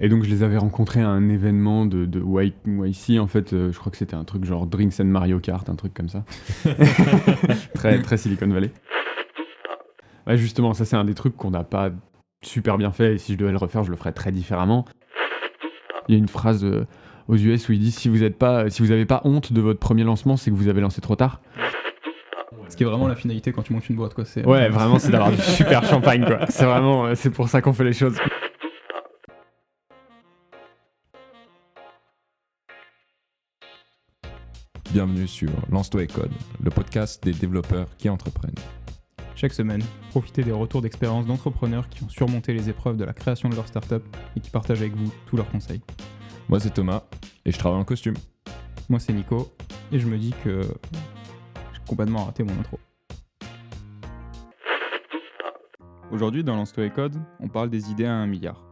Et donc je les avais rencontrés à un événement de, de YC, en fait, je crois que c'était un truc genre Drinks and Mario Kart, un truc comme ça. très, très Silicon Valley. Ouais, justement, ça c'est un des trucs qu'on n'a pas super bien fait, et si je devais le refaire, je le ferais très différemment. Il y a une phrase aux US où il dit si vous n'avez pas, si vous pas honte de votre premier lancement, c'est que vous avez lancé trop tard. Ce qui est vraiment la finalité quand tu montes une boîte, quoi. Ouais, vraiment, c'est d'avoir du super champagne, quoi. C'est vraiment, euh, c'est pour ça qu'on fait les choses. Bienvenue sur Lance-toi et Code, le podcast des développeurs qui entreprennent. Chaque semaine, profitez des retours d'expérience d'entrepreneurs qui ont surmonté les épreuves de la création de leur startup et qui partagent avec vous tous leurs conseils. Moi, c'est Thomas et je travaille en costume. Moi, c'est Nico et je me dis que j'ai complètement raté mon intro. Aujourd'hui, dans Lance-toi et Code, on parle des idées à un milliard.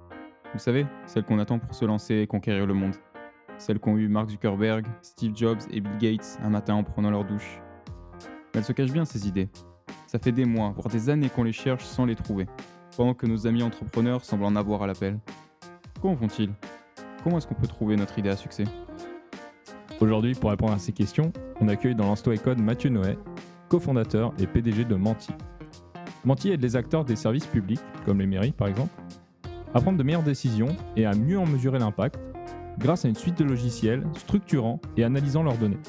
Vous savez, celles qu'on attend pour se lancer et conquérir le monde. Celles qu'ont eu Mark Zuckerberg, Steve Jobs et Bill Gates un matin en prenant leur douche. Mais elles se cachent bien ces idées. Ça fait des mois, voire des années qu'on les cherche sans les trouver, pendant que nos amis entrepreneurs semblent en avoir à l'appel. Comment font-ils Comment est-ce qu'on peut trouver notre idée à succès? Aujourd'hui, pour répondre à ces questions, on accueille dans l'Insto Code Mathieu Noé, cofondateur et PDG de Menti. Menti aide les acteurs des services publics, comme les mairies par exemple, à prendre de meilleures décisions et à mieux en mesurer l'impact grâce à une suite de logiciels structurant et analysant leurs données.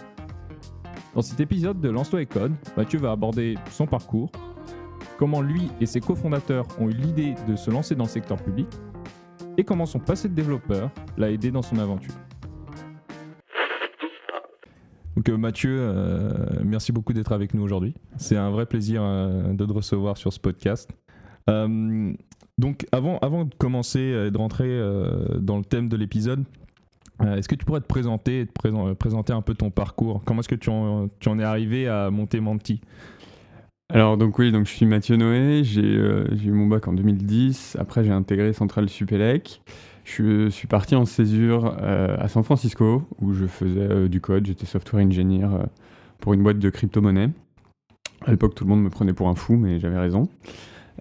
Dans cet épisode de Lance-toi et Code, Mathieu va aborder son parcours, comment lui et ses cofondateurs ont eu l'idée de se lancer dans le secteur public, et comment son passé de développeur l'a aidé dans son aventure. Donc euh, Mathieu, euh, merci beaucoup d'être avec nous aujourd'hui. C'est un vrai plaisir euh, de te recevoir sur ce podcast. donc avant, avant de commencer et de rentrer dans le thème de l'épisode, est-ce que tu pourrais te présenter te présenter un peu ton parcours? Comment est-ce que tu en, es arrivé à monter Menti alors donc oui, donc je suis Mathieu Noé, euh, j'ai eu mon bac en 2010, après j'ai intégré Centrale Supélec. Je suis parti en césure euh, à San Francisco où je faisais euh, du code, j'étais software engineer pour une boîte de crypto-monnaie. À l'époque tout le monde me prenait pour un fou mais j'avais raison.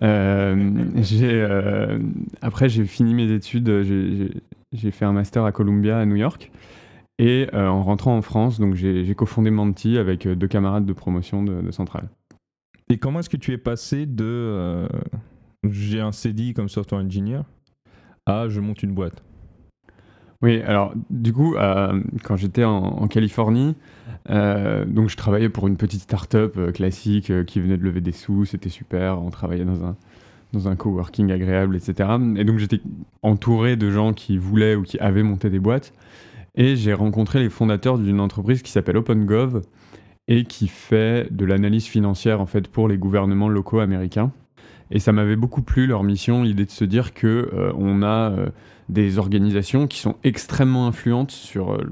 après j'ai fini mes études, j'ai fait un master à Columbia à New York. Et en rentrant en France, donc j'ai cofondé Manti avec deux camarades de promotion de, de Centrale. Et comment est-ce que tu es passé de euh, j'ai un CDI comme software engineer à je monte une boîte? Oui, alors du coup, euh, quand j'étais en, Californie, euh, donc je travaillais pour une petite start-up classique qui venait de lever des sous, c'était super, on travaillait dans un, dans un coworking agréable, etc. Et donc j'étais entouré de gens qui voulaient ou qui avaient monté des boîtes. Et j'ai rencontré les fondateurs d'une entreprise qui s'appelle OpenGov, et qui fait de l'analyse financière en fait pour les gouvernements locaux américains. Et ça m'avait beaucoup plu leur mission, l'idée de se dire que euh, on a euh, des organisations qui sont extrêmement influentes sur euh,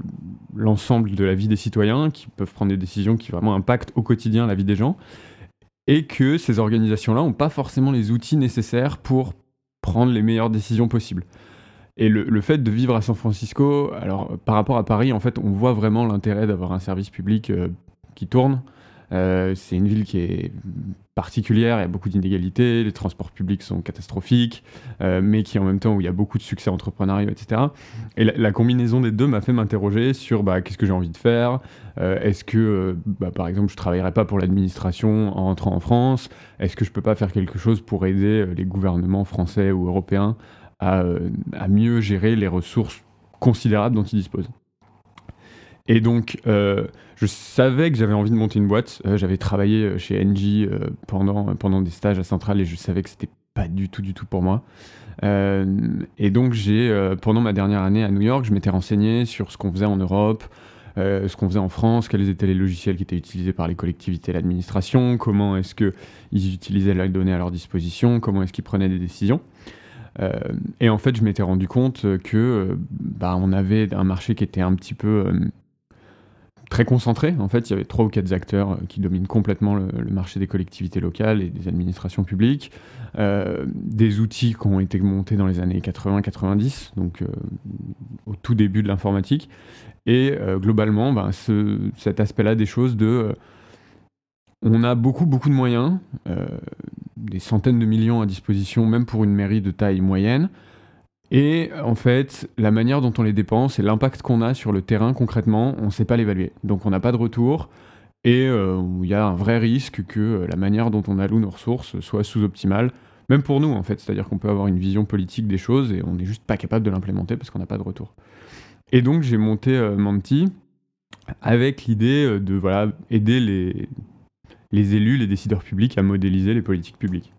l'ensemble de la vie des citoyens, qui peuvent prendre des décisions qui vraiment impactent au quotidien la vie des gens, et que ces organisations-là n'ont pas forcément les outils nécessaires pour prendre les meilleures décisions possibles. Et le, le, fait de vivre à San Francisco, alors par rapport à Paris, en fait, on voit vraiment l'intérêt d'avoir un service public qui tourne. Euh, c'est une ville qui est particulière, il y a beaucoup d'inégalités, les transports publics sont catastrophiques, euh, mais qui en même temps où il y a beaucoup de succès entrepreneurial, etc. Et la, combinaison des deux m'a fait m'interroger sur bah, qu'est-ce que j'ai envie de faire, euh, est-ce que bah, par exemple je travaillerai pas pour l'administration en rentrant en France, est-ce que je peux pas faire quelque chose pour aider les gouvernements français ou européens à mieux gérer les ressources considérables dont ils disposent? Et donc, euh, je savais que j'avais envie de monter une boîte. Euh, j'avais travaillé euh, chez Engie pendant, pendant des stages à Centrale et je savais que c'était pas du tout, du tout pour moi. et donc, j'ai, pendant ma dernière année à New York, je m'étais renseigné sur ce qu'on faisait en Europe, ce qu'on faisait en France, quels étaient les logiciels qui étaient utilisés par les collectivités et l'administration, comment est-ce qu'ils utilisaient la donnée à leur disposition, comment est-ce qu'ils prenaient des décisions. et en fait, je m'étais rendu compte que bah, on avait un marché qui était un petit peu très concentré. En fait, il y avait trois ou quatre acteurs euh, qui dominent complètement le, marché des collectivités locales et des administrations publiques. Euh, des outils qui ont été montés dans les années 80-90, donc euh, au tout début de l'informatique. Et globalement, ben, ce, cet aspect-là des choses de... on a beaucoup, beaucoup de moyens, des centaines de millions à disposition, même pour une mairie de taille moyenne. Et en fait, la manière dont on les dépense et l'impact qu'on a sur le terrain concrètement, on ne sait pas l'évaluer. Donc on n'a pas de retour et euh, il y a un vrai risque que euh, la manière dont on alloue nos ressources soit sous-optimale, même pour nous en fait. C'est-à-dire qu'on peut avoir une vision politique des choses et on n'est juste pas capable de l'implémenter parce qu'on n'a pas de retour. Et donc j'ai monté euh, Manti avec l'idée de voilà, aider les, les élus, les décideurs publics à modéliser les politiques publiques.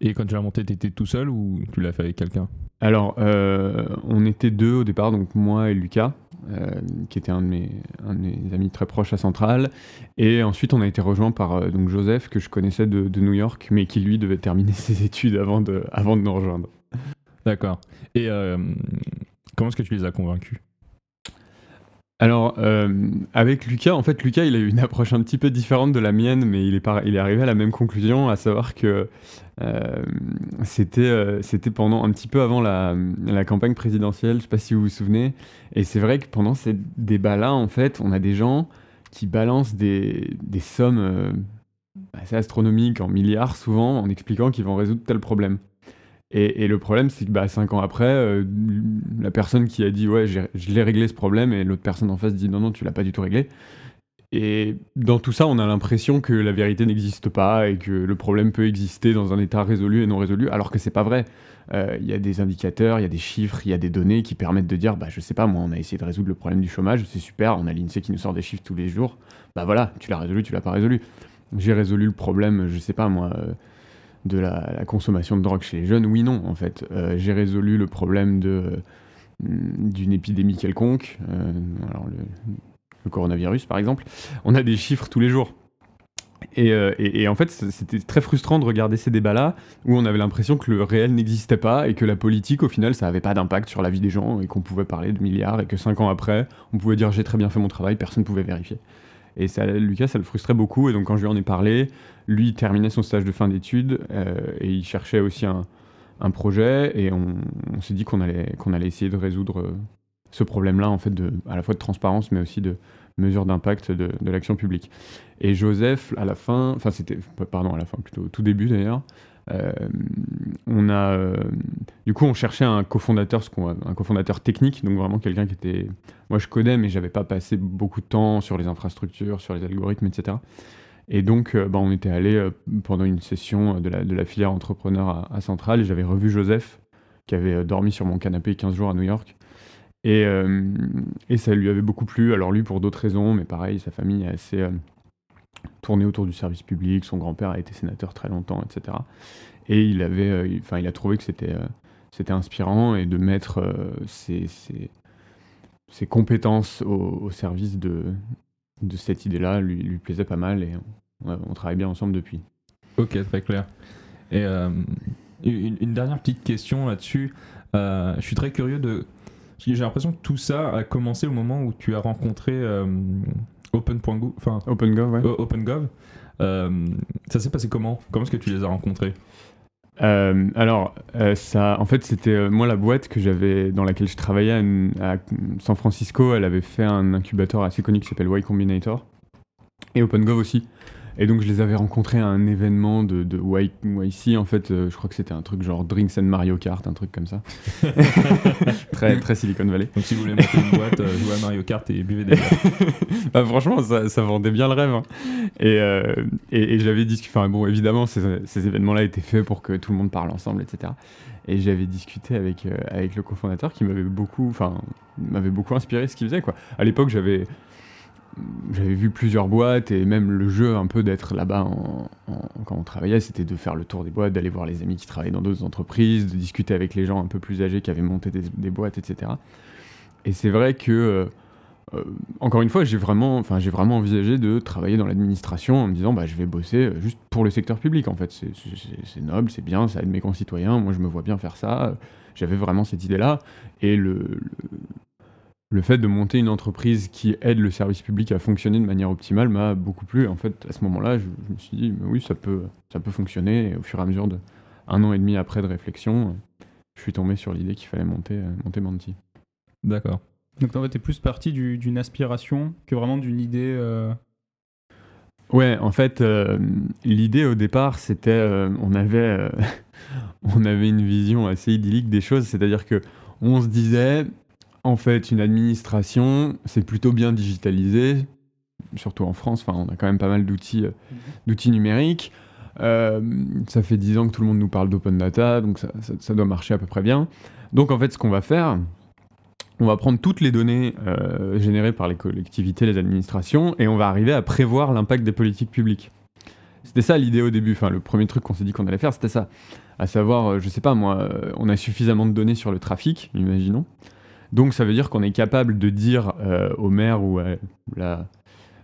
Et quand tu l'as monté, tu étais tout seul ou tu l'as fait avec quelqu'un? Alors, euh, on était deux au départ, donc moi et Lucas, euh, qui était un de, mes, amis très proches à Centrale. Et ensuite, on a été rejoint par euh, donc Joseph, que je connaissais de, de, New York, mais qui lui devait terminer ses études avant de, avant de nous rejoindre. D'accord. Et comment est-ce que tu les as convaincus? Alors, euh, avec Lucas, en fait, Lucas, il a eu une approche un petit peu différente de la mienne, mais il est, il est arrivé à la même conclusion, à savoir que euh, c'était euh, c'était pendant un petit peu avant la, campagne présidentielle, je sais pas si vous vous souvenez, et c'est vrai que pendant ces débats-là, en fait, on a des gens qui balancent des, des sommes assez astronomiques, en milliards souvent, en expliquant qu'ils vont résoudre tel problème. Et, le problème, c'est que bah, cinq ans après, euh, la personne qui a dit ouais, je l'ai réglé ce problème, et l'autre personne en face dit non, non, tu l'as pas du tout réglé. Et dans tout ça, on a l'impression que la vérité n'existe pas et que le problème peut exister dans un état résolu et non résolu, alors que c'est pas vrai. Euh, il y a des indicateurs, il y a des chiffres, il y a des données qui permettent de dire bah je sais pas, moi on a essayé de résoudre le problème du chômage, c'est super, on a l'INSEE qui nous sort des chiffres tous les jours. Bah voilà, tu l'as résolu, tu l'as pas résolu. J'ai résolu le problème, je sais pas moi. Euh, de la, consommation de drogue chez les jeunes Oui, non, en fait. Euh, j'ai résolu le problème mm, d'une épidémie quelconque, euh, le, coronavirus par exemple. On a des chiffres tous les jours. Euh, et, et, en fait, c'était très frustrant de regarder ces débats-là où on avait l'impression que le réel n'existait pas et que la politique, au final, ça n'avait pas d'impact sur la vie des gens et qu'on pouvait parler de milliards et que cinq ans après, on pouvait dire j'ai très bien fait mon travail, personne ne pouvait vérifier. Et ça, Lucas, ça le frustrait beaucoup. Et donc, quand je lui en ai parlé, lui, il terminait son stage de fin d'études euh, et il cherchait aussi un, un projet. Et on, s'est dit qu'on allait, qu'on allait essayer de résoudre euh, ce problème-là, en fait, de, à la fois de transparence, mais aussi de mesure d'impact de, de l'action publique. Et Joseph, à la fin, enfin, c'était, pardon, à la fin, plutôt au tout début d'ailleurs, on a, euh, du coup, on cherchait un cofondateur, un cofondateur technique, donc vraiment quelqu'un qui était, moi je connais, mais j'avais pas passé beaucoup de temps sur les infrastructures, sur les algorithmes, etc. Et donc, euh, bah, on était allé pendant une session de la, de la filière entrepreneur à, à Centrale, et j'avais revu Joseph, qui avait dormi sur mon canapé 15 jours à New York. Et, et ça lui avait beaucoup plu. Alors lui, pour d'autres raisons, mais pareil, sa famille est assez tourné autour du service public. Son grand-père a été sénateur très longtemps, etc. Et il avait, euh, enfin, il a trouvé que c'était euh, inspirant et de mettre euh, ses, compétences au, service de, cette idée-là lui, lui plaisait pas mal et on, travaille bien ensemble depuis. Ok, très clair. Et une, dernière petite question là-dessus. Je suis très curieux de. J'ai l'impression que tout ça a commencé au moment où tu as rencontré Open.gov, enfin OpenGov, ouais. OpenGov. Euh, ça s'est passé comment? Comment est-ce que tu les as rencontrés? Euh, alors, euh, ça, en fait, c'était euh, moi la boîte que j'avais dans laquelle je travaillais à, à, San Francisco. Elle avait fait un incubateur assez connu qui s'appelle Y Combinator et OpenGov aussi. Et donc je les avais rencontrés à un événement de, de YC, en fait, euh, je crois que c'était un truc genre Drinks and Mario Kart, un truc comme ça. très, très Silicon Valley. Donc si vous voulez monter une boîte, euh, jouez à Mario Kart et buvez des bah, Franchement, ça, ça, vendait bien le rêve. Hein. Et, euh, et, et j'avais discuté, enfin bon, évidemment, ces, ces événements-là étaient faits pour que tout le monde parle ensemble, etc. Et j'avais discuté avec, euh, avec le cofondateur qui m'avait beaucoup, enfin, m'avait beaucoup inspiré ce qu'il faisait, quoi. À l'époque, j'avais j'avais vu plusieurs boîtes et même le jeu un peu d'être là-bas quand on travaillait, c'était de faire le tour des boîtes, d'aller voir les amis qui travaillaient dans d'autres entreprises, de discuter avec les gens un peu plus âgés qui avaient monté des, boîtes, etc. Et c'est vrai que, euh, euh, encore une fois, j'ai vraiment, vraiment envisagé de travailler dans l'administration en me disant, bah, je vais bosser juste pour le secteur public. En fait, c'est noble, c'est bien, ça aide mes concitoyens. Moi, je me vois bien faire ça. J'avais vraiment cette idée-là. Et le le fait de monter une entreprise qui aide le service public à fonctionner de manière optimale m'a beaucoup plu. En fait, à ce moment-là, je, je, me suis dit, mais oui, ça peut, ça peut fonctionner. Et au fur et à mesure de un an et demi après de réflexion, je suis tombé sur l'idée qu'il fallait monter, euh, monter Manti. D'accord. Donc en fait, tu es plus parti du, d'une aspiration que vraiment d'une idée. Euh... Ouais, en fait, euh, l'idée au départ, c'était, euh, on avait, on avait une vision assez idyllique des choses, c'est-à-dire que on se disait, en fait, une administration, c'est plutôt bien digitalisé, surtout en France. Enfin, on a quand même pas mal d'outils, euh, d'outils numériques. Euh, ça fait 10 ans que tout le monde nous parle d'open data, donc ça, ça- ça doit marcher à peu près bien. Donc en fait, ce qu'on va faire, on va prendre toutes les données euh, générées par les collectivités, les administrations, et on va arriver à prévoir l'impact des politiques publiques. C'était ça l'idée au début, enfin le premier truc qu'on s'est dit qu'on allait faire, c'était ça. À savoir, je sais pas moi, on a suffisamment de données sur le trafic, imaginons. Donc ça veut dire qu'on est capable de dire euh, au maire ou à la-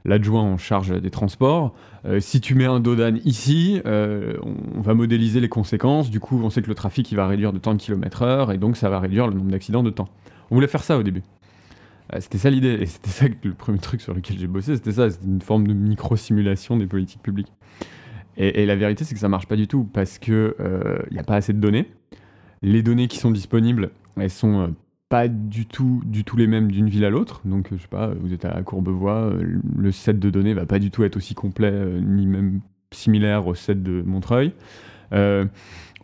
l'adjoint en charge des transports, euh, si tu mets un dodan ici, euh, on, va modéliser les conséquences, du coup on sait que le trafic va réduire de tant de kilomètres heure, et donc ça va réduire le nombre d'accidents de temps. On voulait faire ça au début. C'était ça l'idée, et c'était ça le premier truc sur lequel j'ai bossé, c'était ça, c'était une forme de micro-simulation des politiques publiques. Et, la vérité, c'est que ça marche pas du tout, parce que il n'y a pas assez de données. Les données qui sont disponibles, elles sont pas du tout, du tout les mêmes d'une ville à l'autre. Donc, je sais pas, vous êtes à Courbevoie, euh, le set de données va pas du tout être aussi complet, euh, ni même similaire au set de Montreuil. Euh,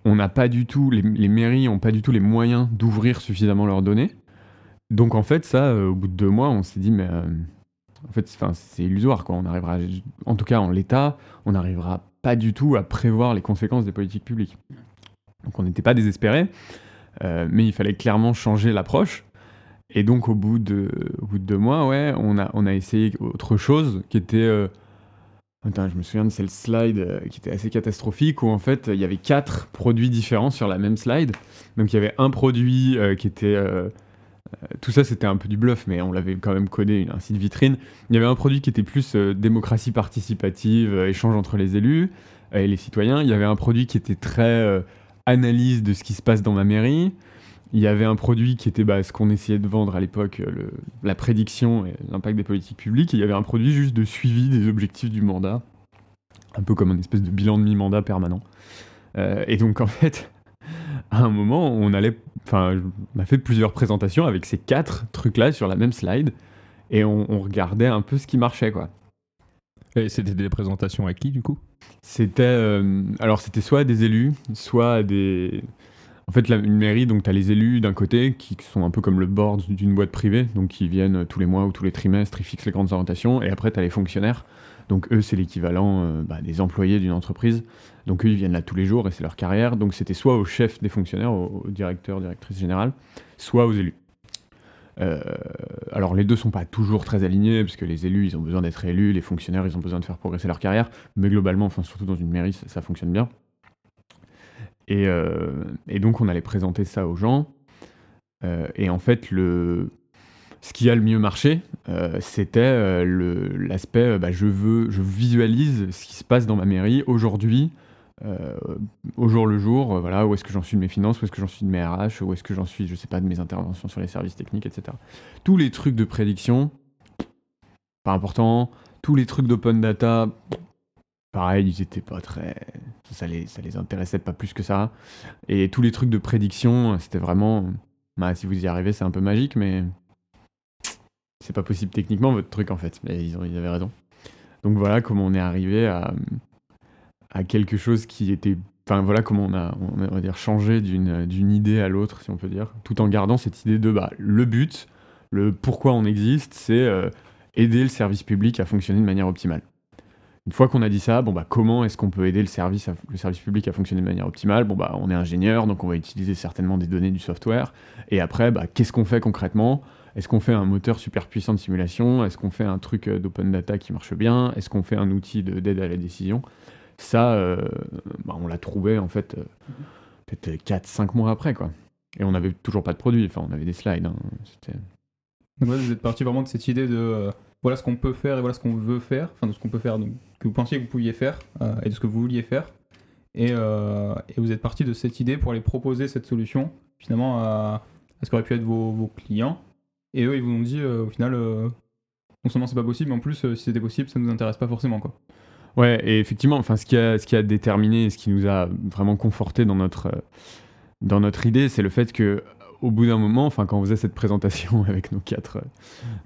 on n'a pas du tout, les, mairies ont pas du tout les moyens d'ouvrir suffisamment leurs données. Donc en fait, ça, au bout de deux mois, on s'est dit, mais en fait, c'est illusoire, quoi. On arrivera, en tout cas en l'état, on n'arrivera pas du tout à prévoir les conséquences des politiques publiques. Donc on n'était pas désespéré, euh, mais il fallait clairement changer l'approche. Et donc au bout de, au bout de deux mois, ouais, on a, on a essayé autre chose qui était... euh, Attends, je me souviens de cette slide euh, qui était assez catastrophique où en fait il y avait quatre produits différents sur la même slide. Donc il y avait un produit qui était... tout ça c'était un peu du bluff, mais on l'avait quand même codé, un site vitrine. Il y avait un produit qui était plus démocratie participative, échange entre les élus et les citoyens. Il y avait un produit qui était très analyse de ce qui se passe dans ma mairie. Il y avait un produit qui était bah, ce qu'on essayait de vendre à l'époque, euh, la prédiction et l'impact des politiques publiques. Et il y avait un produit juste de suivi des objectifs du mandat, un peu comme un espèce de bilan de mi-mandat permanent. Euh, et donc en fait, à un moment, on allait, enfin, on a fait plusieurs présentations avec ces quatre trucs-là sur la même slide, et on, on regardait un peu ce qui marchait, quoi. Et c'était des présentations à qui du coup? C'était euh, alors c'était soit des élus, soit des en fait la- une mairie donc tu as les élus d'un côté qui sont un peu comme le board d'une boîte privée donc qui viennent tous les mois ou tous les trimestres, ils fixent les grandes orientations et après tu as les fonctionnaires. Donc eux c'est l'équivalent euh, bah, des employés d'une entreprise. Donc eux ils viennent là tous les jours et c'est leur carrière. Donc c'était soit au chef des fonctionnaires, au, au directeur, directrice générale, soit aux élus. Euh, alors les deux sont pas toujours très alignés parce que les élus ils ont besoin d'être élus, les fonctionnaires ils ont besoin de faire progresser leur carrière, mais globalement, enfin surtout dans une mairie, ça, fonctionne bien. Et, euh, et donc on allait présenter ça aux gens. Euh, et en fait, le, ce qui a le mieux marché, c'était l'aspect bah, je veux, je visualise ce qui se passe dans ma mairie aujourd'hui, euh, au jour le jour. euh, voilà, où est-ce que j'en suis de mes finances, où est-ce que j'en suis de mes RH, où est-ce que j'en suis, je sais pas, de mes interventions sur les services techniques, etc. Tous les trucs de prédiction, pas important. Tous les trucs d'open data, pareil, ils étaient pas très. Ça les, ça les intéressait pas plus que ça. Et tous les trucs de prédiction, c'était vraiment. Bah, si vous y arrivez, c'est un peu magique, mais. C'est pas possible techniquement, votre truc, en fait. Mais ils, ont, ils avaient raison. Donc voilà comment on est arrivé à, à quelque chose qui était. Enfin voilà comment on a, on va dire, changé d'une idée à l'autre, si on peut dire, tout en gardant cette idée de bah, le but, le pourquoi on existe, c'est euh, aider le service public à fonctionner de manière optimale. Une fois qu'on a dit ça, bon bah comment est-ce qu'on peut aider le service, le service public à fonctionner de manière optimale? Bon bah on est ingénieur, donc on va utiliser certainement des données du software. Et après, bah, qu'est-ce qu'on fait concrètement? Est-ce qu'on fait un moteur super puissant de simulation? Est-ce qu'on fait un truc euh, d'open data qui marche bien? Est-ce qu'on fait un outil de- d'aide à la décision? Ça, euh, bah, on l'a trouvé en fait euh, peut-être 4-5 mois après quoi. Et on n'avait toujours pas de produit, enfin on avait des slides. hein. Donc ouais, vous êtes parti vraiment de cette idée de euh, voilà ce qu'on peut faire et voilà ce qu'on veut faire, enfin de ce qu'on peut faire, donc, que vous pensiez que vous pouviez faire euh, et de ce que vous vouliez faire. Et, euh, vous êtes parti de cette idée pour aller proposer cette solution finalement à, à ce qu'auraient pu être vos, vos clients. Et eux, ils vous ont dit euh, au final, euh, non seulement c'est pas possible, mais en plus, euh, si c'était possible, ça nous intéresse pas forcément quoi. Ouais, et effectivement, enfin, ce qui a, ce qui a déterminé, ce qui nous a vraiment conforté dans notre, euh, dans notre idée, c'est le fait que au bout d'un moment, enfin, quand on faisait cette présentation avec nos quatre, euh,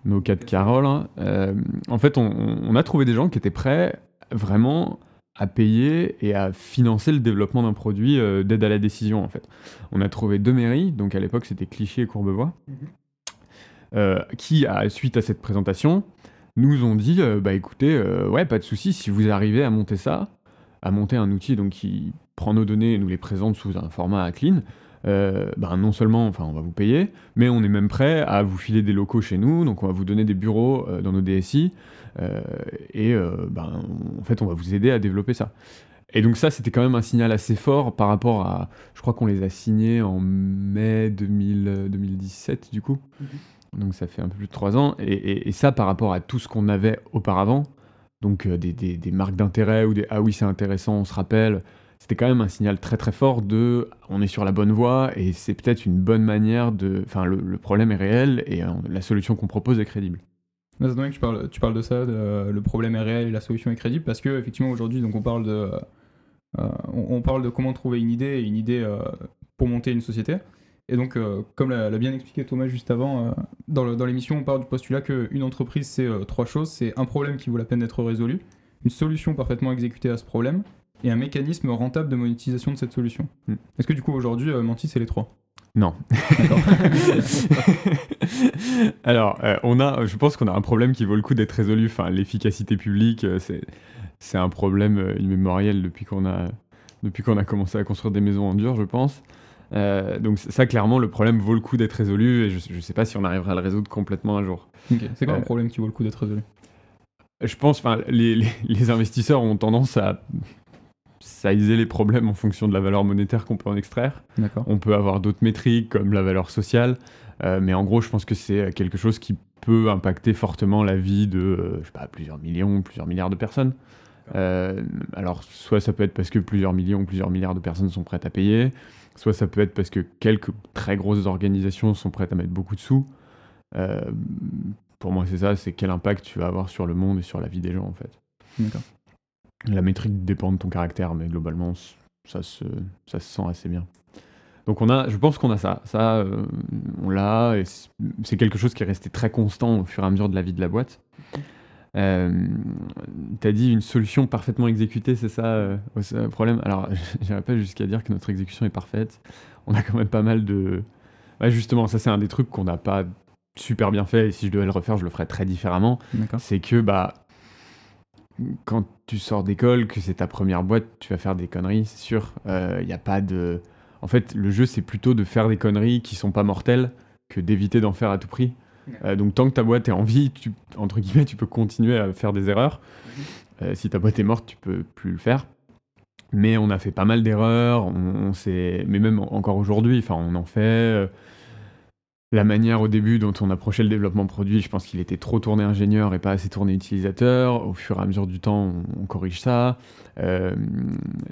nos quatre Caroles, hein, euh, en fait, on, on a trouvé des gens qui étaient prêts vraiment à payer et à financer le développement d'un produit euh, d'aide à la décision en fait. On a trouvé deux mairies, donc à l'époque c'était Clichy et Courbevoie, euh, qui, à, suite à cette présentation, nous ont dit euh, bah écoutez, euh, ouais, pas de souci, si vous arrivez à monter ça, à monter un outil donc qui prend nos données et nous les présente sous un format clean, euh, bah, non seulement enfin, on va vous payer, mais on est même prêt à vous filer des locaux chez nous, donc on va vous donner des bureaux euh, dans nos DSI, et euh, ben, en fait on va vous aider à développer ça. Et donc ça, c'était quand même un signal assez fort par rapport à... Je crois qu'on les a signés en mai 2000, euh, 2017 du coup. Donc ça fait un peu plus de trois ans. Et, ça par rapport à tout ce qu'on avait auparavant, donc euh, des, marques d'intérêt ou des ah oui c'est intéressant, on se rappelle, c'était quand même un signal très très fort de on est sur la bonne voie et c'est peut-être une bonne manière de... Enfin le, problème est réel et euh, la solution qu'on propose est crédible. Ouais, C'est que tu parles, de ça, euh, le problème est réel et la solution est crédible, parce que effectivement aujourd'hui, donc on parle de, on, parle de comment trouver une idée, et une idée pour monter une société. Et donc, euh, comme l'a bien expliqué Thomas juste avant, euh, dans l'émission, on parle du postulat qu'une entreprise, c'est euh, trois choses. C'est un problème qui vaut la peine d'être résolu, une solution parfaitement exécutée à ce problème, et un mécanisme rentable de monétisation de cette solution. Hmm. Est-ce que du coup, aujourd'hui, Menti, c'est les trois? Non. Alors, on a, je pense qu'on a un problème qui vaut le coup d'être résolu. Enfin, l'efficacité publique, c'est, un problème immémoriel depuis qu'on a, depuis qu'on a commencé à construire des maisons en dur, je pense. Euh, donc ça, clairement, le problème vaut le coup d'être résolu et je ne sais pas si on arrivera à le résoudre complètement un jour. C'est quoi Euh, un problème qui vaut le coup d'être résolu? Je pense, enfin, les, les- les investisseurs ont tendance à sizer les problèmes en fonction de la valeur monétaire qu'on peut en extraire. On peut avoir d'autres métriques comme la valeur sociale, euh, mais en gros, je pense que c'est quelque chose qui peut impacter fortement la vie de, euh, je sais pas, plusieurs millions, plusieurs milliards de personnes. Alors, soit ça peut être parce que plusieurs millions, plusieurs milliards de personnes sont prêtes à payer, soit ça peut être parce que quelques très grosses organisations sont prêtes à mettre beaucoup de sous. Euh, pour moi, c'est ça, c'est quel impact tu vas avoir sur le monde et sur la vie des gens, en fait. D'accord. La métrique dépend de ton caractère, mais globalement, ça se, ça se sent assez bien. Donc on a, je pense qu'on a ça. Ça, euh, on l'a, et c'est quelque chose qui est resté très constant au fur et à mesure de la vie de la boîte. Euh, T'as dit une solution parfaitement exécutée, c'est ça euh, aussi le problème? Alors, j'irai pas jusqu'à dire que notre exécution est parfaite. On a quand même pas mal de... Ouais, justement, ça c'est un des trucs qu'on n'a pas super bien fait, et si je devais le refaire, je le ferais très différemment c'est que bah quand tu sors d'école, que c'est ta première boîte, tu vas faire des conneries, c'est sûr. Il n'y a pas de. En fait, le jeu, c'est plutôt de faire des conneries qui sont pas mortelles que d'éviter d'en faire à tout prix. Euh, donc, tant que ta boîte est en vie, tu, entre guillemets, tu peux continuer à faire des erreurs. Euh, si ta boîte est morte, tu peux plus le faire. Mais on a fait pas mal d'erreurs, on, on s'est- mais même en- encore aujourd'hui, enfin, on en fait. euh, la manière au début dont on approchait le développement produit, je pense qu'il était trop tourné ingénieur et pas assez tourné utilisateur. Au fur et à mesure du temps, on, on corrige ça. Euh,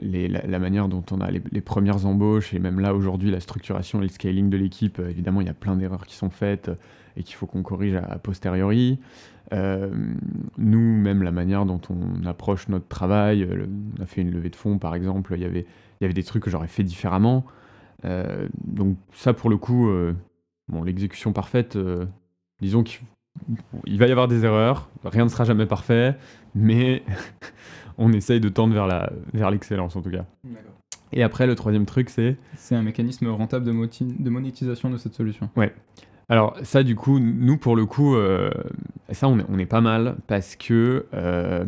les- la, la manière dont on a les, les premières embauches et même là aujourd'hui la structuration et le scaling de l'équipe, évidemment, il y a plein d'erreurs qui sont faites et qu'il faut qu'on corrige a posteriori. Euh, nous, même la manière dont on approche notre travail, euh, le- on a fait une levée de fonds par exemple, il y avait, il y avait des trucs que j'aurais fait différemment. Euh, donc ça, pour le coup, euh, bon, l'exécution parfaite, disons qu'il il va y avoir des erreurs, rien ne sera jamais parfait, mais on essaye de tendre vers la vers l'excellence en tout cas. Et après, le troisième truc, c'est C'est un mécanisme rentable de, moti- de monétisation de cette solution. Alors ça, du coup, nous, pour le coup, euh, ça, on est, on est pas mal parce que euh,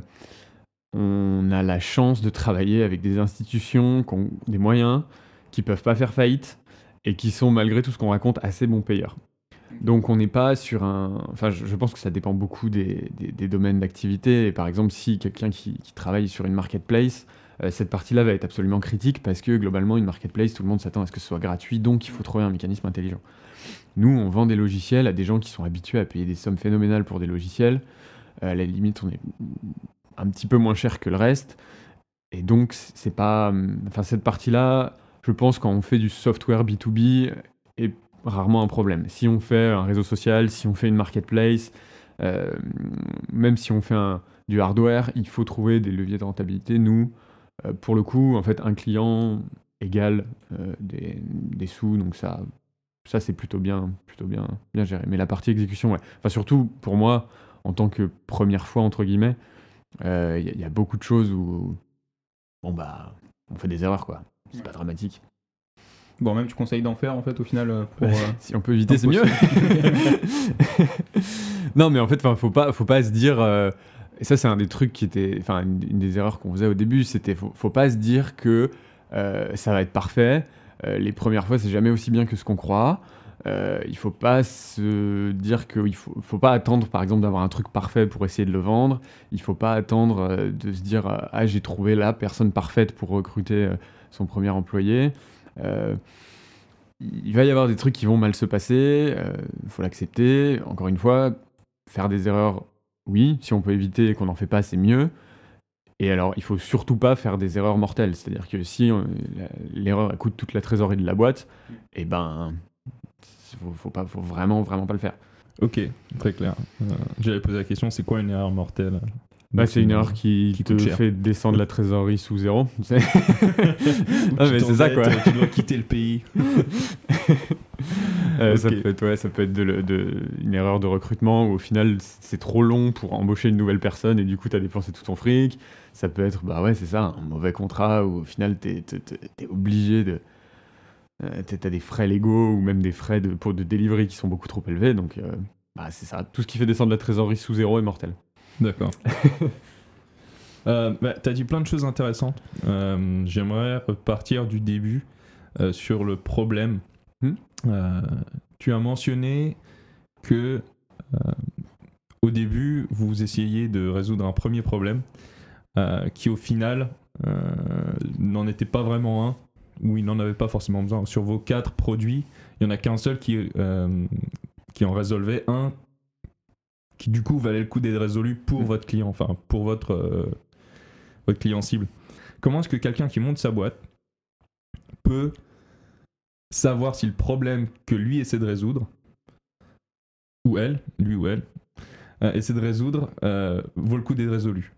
on a la chance de travailler avec des institutions qui ont des moyens, qui peuvent pas faire faillite et qui sont, malgré tout ce qu'on raconte, assez bons payeurs. Donc on n'est pas sur un... Enfin, je, pense que ça dépend beaucoup des, des- domaines d'activité. Par exemple, si quelqu'un qui travaille sur une marketplace, euh, cette partie-là va être absolument critique parce que globalement, une marketplace, tout le monde s'attend à ce que ce soit gratuit, donc il faut trouver un mécanisme intelligent. Nous, on vend des logiciels à des gens qui sont habitués à payer des sommes phénoménales pour des logiciels. Euh, à la limite, on est un petit peu moins cher que le reste. Et donc, c'est pas. Enfin, cette partie-là, je pense, quand on fait du software B2B, est rarement un problème. Si on fait un réseau social, si on fait une marketplace, euh, même si on fait du hardware, il faut trouver des leviers de rentabilité. Nous, pour le coup, en fait, un client égale euh, des, des sous, donc ça, ça c'est plutôt bien, plutôt bien, bien géré. Mais la partie exécution, ouais. Enfin, surtout pour moi, en tant que première fois entre guillemets, il y, a- y a beaucoup de choses où bon bah, on fait des erreurs quoi. C'est pas dramatique. Bon, même tu conseilles d'en faire en fait au final euh, pour. Ouais, euh, si on peut éviter, c'est mieux. non, mais en fait, faut pas, faut pas se dire. euh, et ça, c'est un des trucs qui était, enfin, une, des erreurs qu'on faisait au début, c'était faut, faut pas se dire que euh, ça va être parfait. Euh, les premières fois, c'est jamais aussi bien que ce qu'on croit. Euh, il faut pas se dire qu'il faut, faut pas attendre, par exemple, d'avoir un truc parfait pour essayer de le vendre. Il faut pas attendre euh, de se dire ah j'ai trouvé la personne parfaite pour recruter son premier employé. Il va y avoir des trucs qui vont mal se passer, il faut l'accepter. Encore une fois, faire des erreurs, oui, si on peut éviter et qu'on n'en fait pas, c'est mieux. Et alors, il faut surtout pas faire des erreurs mortelles. C'est-à-dire que si euh, l'erreur coûte toute la trésorerie de la boîte, et ben, faut, faut pas, faut vraiment, vraiment pas le faire. Ok, très clair. Euh, J'avais posé la question, c'est quoi une erreur mortelle? Bah, c'est une erreur qui, qui te fait descendre la trésorerie sous zéro. Ah, mais c'est ça, quoi. Tu dois quitter le pays. Euh, ça, peut être, ouais, ça peut être de, le- de- une erreur de recrutement où au final c'est trop long pour embaucher une nouvelle personne et du coup tu as dépensé tout ton fric. Ça peut être, bah ouais, c'est ça, un mauvais contrat où au final tu es, obligé de. Euh, t'as t'as des frais légaux ou même des frais de, pour, de delivery qui sont beaucoup trop élevés. Donc euh, bah, c'est ça, tout ce qui fait descendre la trésorerie sous zéro est mortel. D'accord. Euh, bah, tu as dit plein de choses intéressantes. Euh, J'aimerais repartir du début euh, sur le problème. Euh, tu as mentionné que euh, au début, vous essayiez de résoudre un premier problème euh, qui au final n'en était pas vraiment un, ou il n'en avait pas forcément besoin. Sur vos quatre produits, il n'y en a qu'un seul qui, euh, qui en résolvait un qui du coup valait le coup d'être résolu pour Mm. votre client, enfin pour votre, euh, votre client cible. Comment est-ce que quelqu'un qui monte sa boîte peut savoir si le problème que lui essaie de résoudre, ou elle, lui ou elle, euh, essaie de résoudre, euh, vaut le coup d'être résolu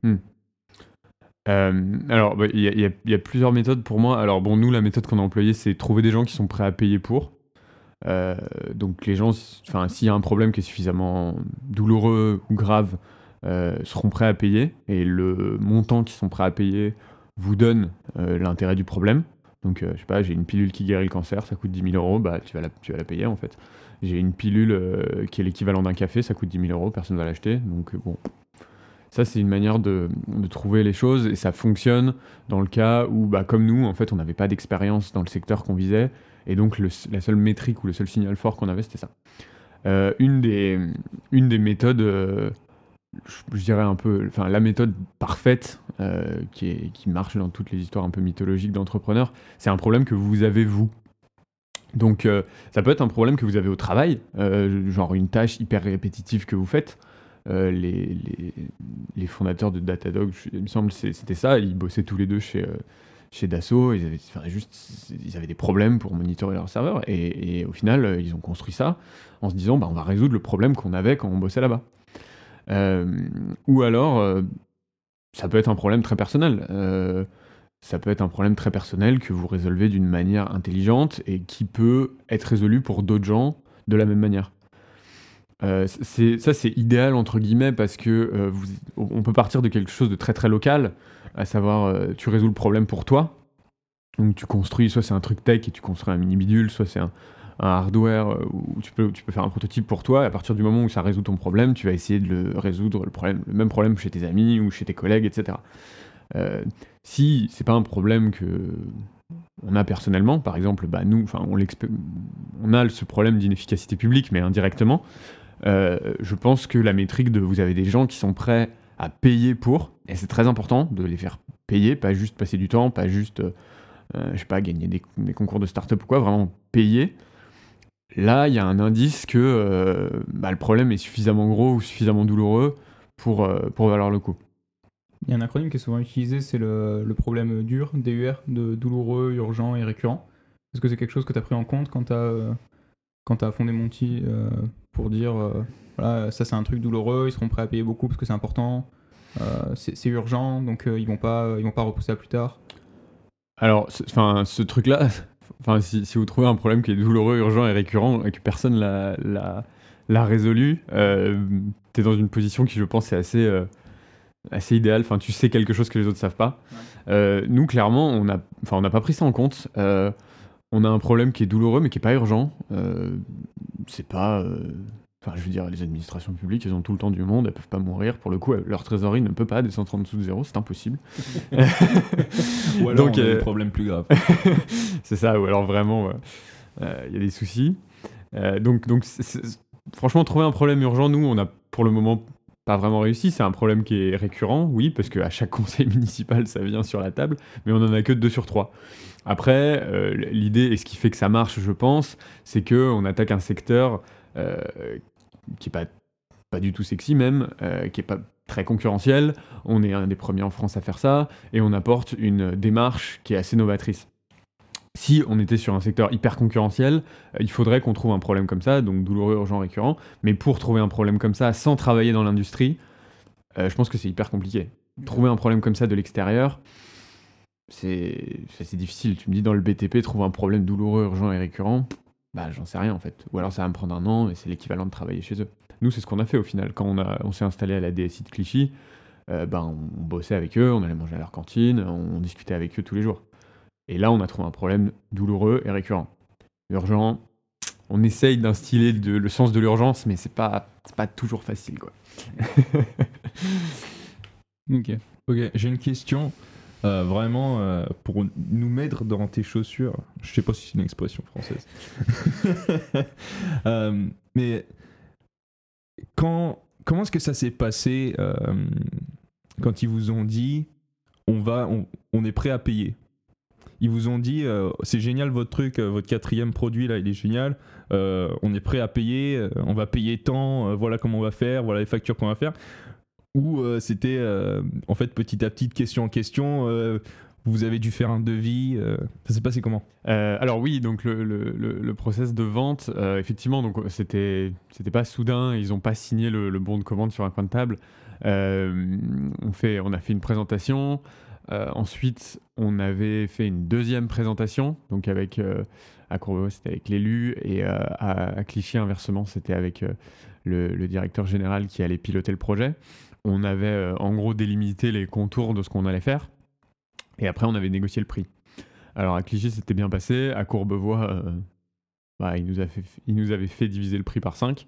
Euh, alors, bah, il y, y a- plusieurs méthodes pour moi. Alors, bon, nous, la méthode qu'on a employée, c'est trouver des gens qui sont prêts à payer pour. Donc, les gens, enfin, s'il y a un problème qui est suffisamment douloureux ou grave, seront prêts à payer. Et le montant qu'ils sont prêts à payer vous donne l'intérêt du problème. Donc, euh, je sais pas, j'ai une pilule qui guérit le cancer, ça coûte 10 000 euros, bah, tu vas la, tu vas la payer en fait. J'ai une pilule euh, qui est l'équivalent d'un café, ça coûte 10 000 euros, personne ne va l'acheter. Donc, euh, bon, ça, c'est une manière de, trouver les choses et ça fonctionne dans le cas où, bah, comme nous, en fait, on n'avait pas d'expérience dans le secteur qu'on visait et donc la seule métrique ou le seul signal fort qu'on avait, c'était ça. Euh, une, des, une des méthodes, je dirais un peu, enfin, la méthode parfaite euh, qui, marche dans toutes les histoires un peu mythologiques d'entrepreneurs, c'est un problème que vous avez vous. Donc, euh, ça peut être un problème que vous avez au travail, euh, genre une tâche hyper répétitive que vous faites. Les, fondateurs de Datadog, il me semble, c'était ça. Ils bossaient tous les deux chez, chez Dassault. Ils avaient, enfin, juste, ils avaient des problèmes pour monitorer leur serveur. Et, au final, ils ont construit ça en se disant bah, on va résoudre le problème qu'on avait quand on bossait là-bas. Ou alors, ça peut être un problème très personnel. Euh, ça peut être un problème très personnel que vous résolvez d'une manière intelligente et qui peut être résolu pour d'autres gens de la même manière. Euh, ça, c'est idéal entre guillemets parce que euh, on peut partir de quelque chose de très très local, à savoir tu résous le problème pour toi. Donc tu construis, soit c'est un truc tech et tu construis un mini bidule, soit c'est un, un hardware euh, où tu peux, tu peux faire un prototype pour toi. Et à partir du moment où ça résout ton problème, tu vas essayer de le résoudre le, problème, le même problème chez tes amis ou chez tes collègues, etc. Euh, si c'est pas un problème que on a personnellement, par exemple, bah nous, enfin, on, on a ce problème d'inefficacité publique, mais indirectement. Euh, je pense que la métrique de vous avez des gens qui sont prêts à payer pour, et c'est très important de les faire payer, pas juste passer du temps, pas juste, euh, euh, je sais pas, gagner des, des concours de start-up ou quoi, vraiment payer. Là, il y a un indice que euh, bah, le problème est suffisamment gros ou suffisamment douloureux pour, euh, pour valoir le coup. Il y a un acronyme qui est souvent utilisé, c'est le, le problème dur, DUR, de douloureux, urgent et récurrent. Est-ce que c'est quelque chose que tu as pris en compte quand tu as, as fondé Monty euh, pour dire euh, voilà, ça c'est un truc douloureux, ils seront prêts à payer beaucoup parce que c'est important, euh, c'est urgent, donc euh, ils vont pas ils vont pas repousser à plus tard? Alors, enfin, ce truc-là, enfin, si, si vous trouvez un problème qui est douloureux, urgent et récurrent et que personne l'a, résolu, euh, t'es dans une position qui, je pense, est assez, euh, assez idéal. Enfin, tu sais quelque chose que les autres savent pas. Euh, nous, clairement, on n'a enfin, pas pris ça en compte. Euh, on a un problème qui est douloureux, mais qui est pas urgent. C'est pas. Euh, Enfin, je veux dire, les administrations publiques, elles ont tout le temps du monde, elles peuvent pas mourir. Pour le coup, leur trésorerie ne peut pas descendre en dessous de zéro, c'est impossible. Ou alors Donc, on a euh, des problèmes plus graves. c'est ça, ou alors vraiment, il y a des soucis. Euh, donc, donc c'est- c'est- franchement, trouver un problème urgent, nous, on a pour le moment pas vraiment réussi. C'est un problème qui est récurrent, oui, parce qu'à chaque conseil municipal, ça vient sur la table, mais on en a que deux sur trois. Après, euh, l'idée, et ce qui fait que ça marche, je pense, c'est qu'on attaque un secteur euh, qui est pas, pas du tout sexy même, euh, qui est pas très concurrentiel. On est un des premiers en France à faire ça, et on apporte une démarche qui est assez novatrice. Si on était sur un secteur hyper concurrentiel, euh, il faudrait qu'on trouve un problème comme ça, donc douloureux, urgent, récurrent. Mais pour trouver un problème comme ça sans travailler dans l'industrie, euh, je pense que c'est hyper compliqué. Trouver un problème comme ça de l'extérieur, c'est difficile. Tu me dis dans le BTP, trouver un problème douloureux, urgent et récurrent, bah j'en sais rien en fait. Ou alors ça va me prendre un an et c'est l'équivalent de travailler chez eux. Nous, c'est ce qu'on a fait au final. Quand on, on s'est installé à la DSI de Clichy, euh, ben, on bossait avec eux, on allait manger à leur cantine, on discutait avec eux tous les jours. Et là, on a trouvé un problème douloureux et récurrent. Urgent, on essaye d'instiller le sens de l'urgence, mais c'est pas, pas toujours facile, quoi. Ok. Ok, j'ai une question. Euh, vraiment, euh, pour nous mettre dans tes chaussures, je sais pas si c'est une expression française. Euh, mais quand, comment est-ce que ça s'est passé euh, quand ils vous ont dit on va, on, on est prêt à payer? Ils vous ont dit c'est génial votre truc, votre quatrième produit là, il est génial. on est prêt à payer, on va payer tant, voilà comment on va faire, voilà les factures qu'on va faire. Ou euh, c'était euh, en fait petit à petit, question en question, euh, vous avez dû faire un devis. ça s'est passé comment? Alors oui, donc le, le, process de vente, effectivement, donc c'était c'était pas soudain, ils ont pas signé le, bon de commande sur un coin de table. On fait, on a fait une présentation. ensuite, on avait fait une deuxième présentation, donc avec à Courbevoie, c'était avec l'élu et à, à Clichy inversement, c'était avec le directeur général qui allait piloter le projet. On avait euh, en gros délimité les contours de ce qu'on allait faire, et après on avait négocié le prix. Alors à Clichy, c'était bien passé. À Courbevoie, euh, bah, il, nous a fait, il nous avait fait diviser le prix par 5.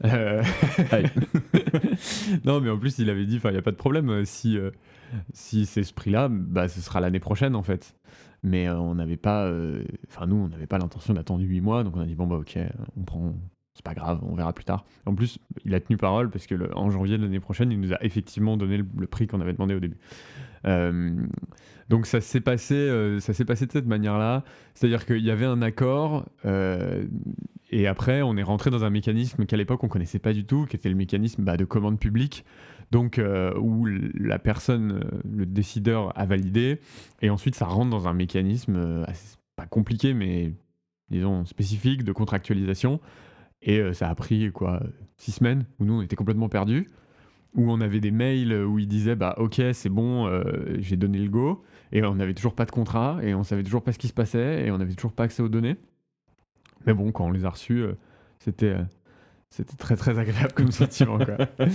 non, mais en plus, il avait dit, il n'y a pas de problème, euh, si, euh, si c'est ce prix-là, bah, ce sera l'année prochaine en fait. Mais euh, on n'avait pas, euh, enfin nous, on n'avait pas l'intention d'attendre 8 mois, donc on a dit, bon bah ok, on prend, c'est pas grave, on verra plus tard. En plus, il a tenu parole parce que en janvier de l'année prochaine, il nous a effectivement donné le, prix qu'on avait demandé au début. Euh, donc ça s'est passé, euh, ça s'est passé de cette manière-là, c'est-à-dire qu'il y avait un accord euh, et après on est rentré dans un mécanisme qu'à l'époque on connaissait pas du tout, qui était le mécanisme bah, de commande publique, donc où la personne, le décideur a validé et ensuite ça rentre dans un mécanisme pas compliqué mais disons spécifique de contractualisation et euh, ça a pris quoi six semaines où nous on était complètement perdus où on avait des mails où ils disaient bah ok c'est bon euh, j'ai donné le go. Et on n'avait toujours pas de contrat et on savait toujours pas ce qui se passait et on n'avait toujours pas accès aux données. Mais bon quand on les a reçus euh, c'était c'était très très agréable comme sentiment quoi.